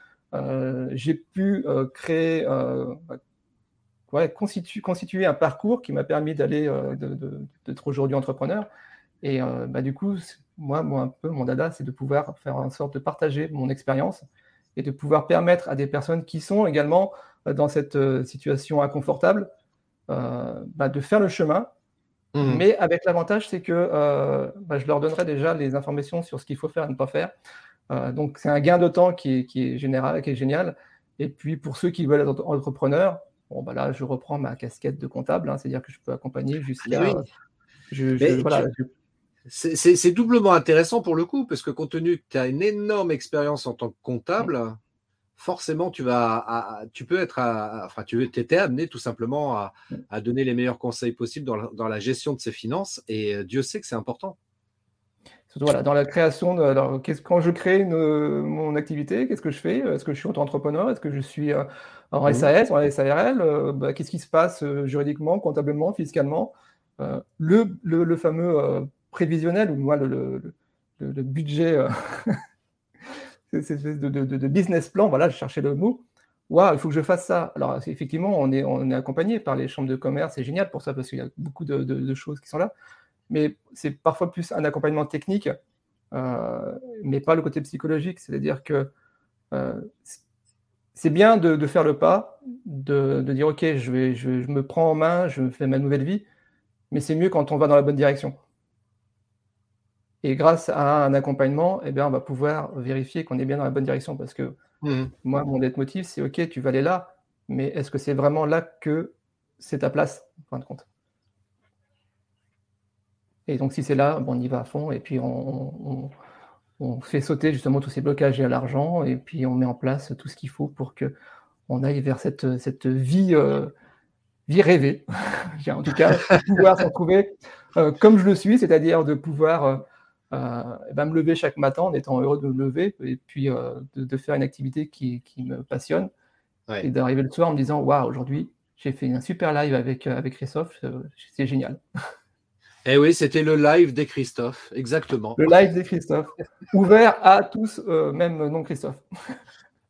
Speaker 2: j'ai pu créer bah, ouais, constituer un parcours qui m'a permis d'aller, euh, d'être aujourd'hui entrepreneur. Et euh, bah, du coup, moi, moi, un peu, mon dada, c'est de pouvoir faire en sorte de partager mon expérience et de pouvoir permettre à des personnes qui sont également euh, dans cette situation inconfortable bah, de faire le chemin. Mmh. Mais avec l'avantage, c'est que bah, je leur donnerai déjà les informations sur ce qu'il faut faire et ne pas faire. donc, c'est un gain de temps qui est, qui est, général, qui est génial. Et puis, pour ceux qui veulent être entrepreneurs, Bon, bah là, je reprends ma casquette de comptable, hein, c'est-à-dire que je peux accompagner jusqu'à.
Speaker 1: C'est doublement intéressant pour le coup, parce que compte tenu que tu as une énorme expérience en tant que comptable, forcément, tu vas, tu peux être, enfin, tu étais amené tout simplement à, donner les meilleurs conseils possibles dans la, gestion de ses finances, et euh, Dieu sait que c'est important.
Speaker 2: Voilà, dans la création. alors, quand je crée mon activité, qu'est-ce que je fais? Est-ce que je suis auto-entrepreneur? Est-ce que je suis en SAS, en SARL bah, Qu'est-ce qui se passe juridiquement, comptablement, fiscalement? Le, le, fameux prévisionnel, ou moi, le, le budget, de, de, business plan, voilà, je cherchais le mot waouh, il faut que je fasse ça. Alors, effectivement, on est, on est accompagné par les chambres de commerce, c'est génial pour ça, parce qu'il y a beaucoup de, choses qui sont là. Mais c'est parfois plus un accompagnement technique, euh, mais pas le côté psychologique. C'est-à-dire que euh, c'est bien de, faire le pas, de, dire, OK, je, vais, je, me prends en main, je fais ma nouvelle vie, mais c'est mieux quand on va dans la bonne direction. Et grâce à un accompagnement, eh bien, on va pouvoir vérifier qu'on est bien dans la bonne direction, parce que Mmh. Moi, mon leitmotiv, c'est OK, tu vas aller là, mais est-ce que c'est vraiment là que c'est ta place, en fin de compte? Et donc, si c'est là, bon, on y va à fond, et puis on, fait sauter justement tous ces blocages à l'argent, et puis on met en place tout ce qu'il faut pour que on aille vers cette, cette vie, euh, vie rêvée, en tout cas, pouvoir s'en trouver euh, comme je le suis, c'est-à-dire de pouvoir euh, va me lever chaque matin en étant heureux de me lever et puis de, faire une activité qui, me passionne et d'arriver le soir en me disant Waouh, aujourd'hui, j'ai fait un super live avec, avec Christophe, c'est génial.
Speaker 1: Eh oui, c'était le live des Christophe, exactement.
Speaker 2: Le live des Christophe, ouvert à tous, même non Christophe.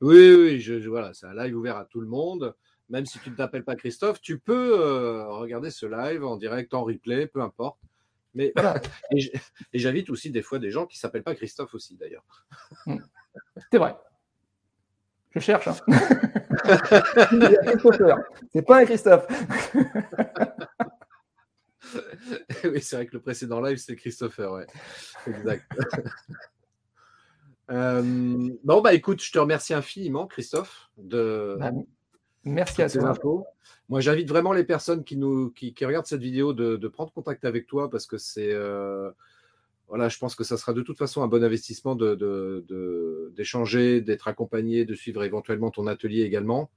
Speaker 1: oui, oui, je, voilà, c'est un live ouvert à tout le monde. Même si tu ne t'appelles pas Christophe, tu peux regarder ce live en direct, en replay, peu importe. Mais voilà. et j'invite aussi des fois des gens qui ne s'appellent pas Christophe aussi, d'ailleurs.
Speaker 2: Hmm. C'est vrai. Je cherche. Hein. C'est pas un Christophe.
Speaker 1: oui, c'est vrai que le précédent live, c'est Christopher, ouais. Exact. Euh, bon, bah écoute, je te remercie infiniment, Christophe, de.
Speaker 2: Bah, merci à toi.
Speaker 1: Infos. Moi, j'invite vraiment les personnes qui, nous, qui, regardent cette vidéo de, prendre contact avec toi parce que c'est. Euh, voilà, je pense que ça sera de toute façon un bon investissement d'échanger, de, d'être accompagné, de suivre éventuellement ton atelier également.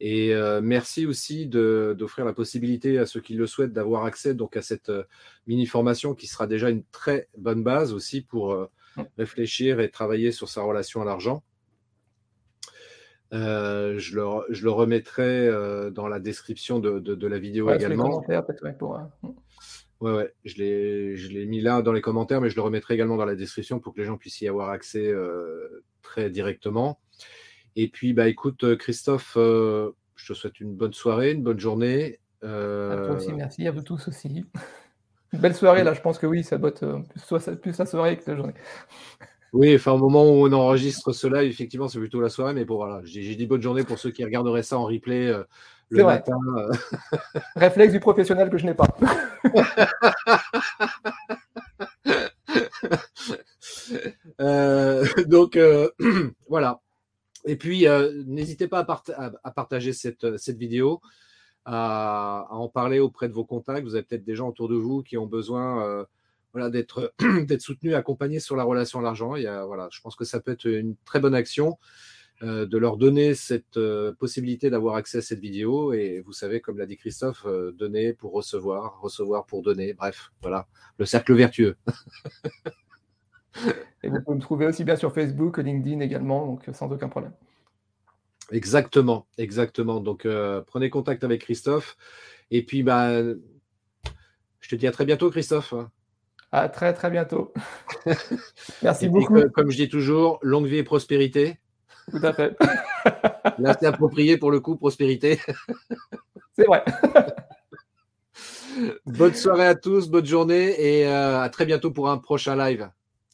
Speaker 1: Et euh, merci aussi d'offrir la possibilité à ceux qui le souhaitent d'avoir accès donc à cette euh, mini formation qui sera déjà une très bonne base aussi pour réfléchir et travailler sur sa relation à l'argent. Euh, je, le, je, le, remettrai euh, dans la description de, de, la vidéo également.
Speaker 2: pour, euh,
Speaker 1: ouais, ouais, je l'ai mis là dans les commentaires, mais je le remettrai également dans la description pour que les gens puissent y avoir accès très directement. Et puis, bah, écoute, Christophe, je te souhaite une bonne soirée, une bonne journée.
Speaker 2: À toi aussi, merci, à vous tous aussi. Une belle soirée, là, je pense que oui, ça doit être plus, plus la soirée que la journée.
Speaker 1: Oui, enfin, au moment où on enregistre cela, effectivement, c'est plutôt la soirée, mais bon, voilà, j'ai dit bonne journée pour ceux qui regarderaient ça en replay euh, le matin. Euh.
Speaker 2: Réflexe du professionnel que je n'ai pas.
Speaker 1: Euh, donc, voilà. Et puis, n'hésitez pas à, partager cette, cette vidéo, à, en parler auprès de vos contacts. Vous avez peut-être des gens autour de vous qui ont besoin voilà, d'être d'être soutenu, accompagné sur la relation à l'argent. Voilà, je pense que ça peut être une très bonne action euh, de leur donner cette euh, possibilité d'avoir accès à cette vidéo. Et vous savez, comme l'a dit Christophe, euh, donner pour recevoir, recevoir pour donner. Bref, voilà, le cercle vertueux.
Speaker 2: et vous pouvez me trouver aussi bien sur Facebook, LinkedIn également, donc sans aucun problème.
Speaker 1: Exactement, exactement. Donc prenez contact avec Christophe. Et puis, bah, je te dis à très bientôt, Christophe.
Speaker 2: À très très bientôt. Merci beaucoup.
Speaker 1: comme je dis toujours, longue vie et prospérité.
Speaker 2: Tout à fait.
Speaker 1: Là, c'est approprié pour le coup, prospérité.
Speaker 2: C'est vrai.
Speaker 1: bonne soirée à tous, bonne journée et euh, à très bientôt pour un prochain live.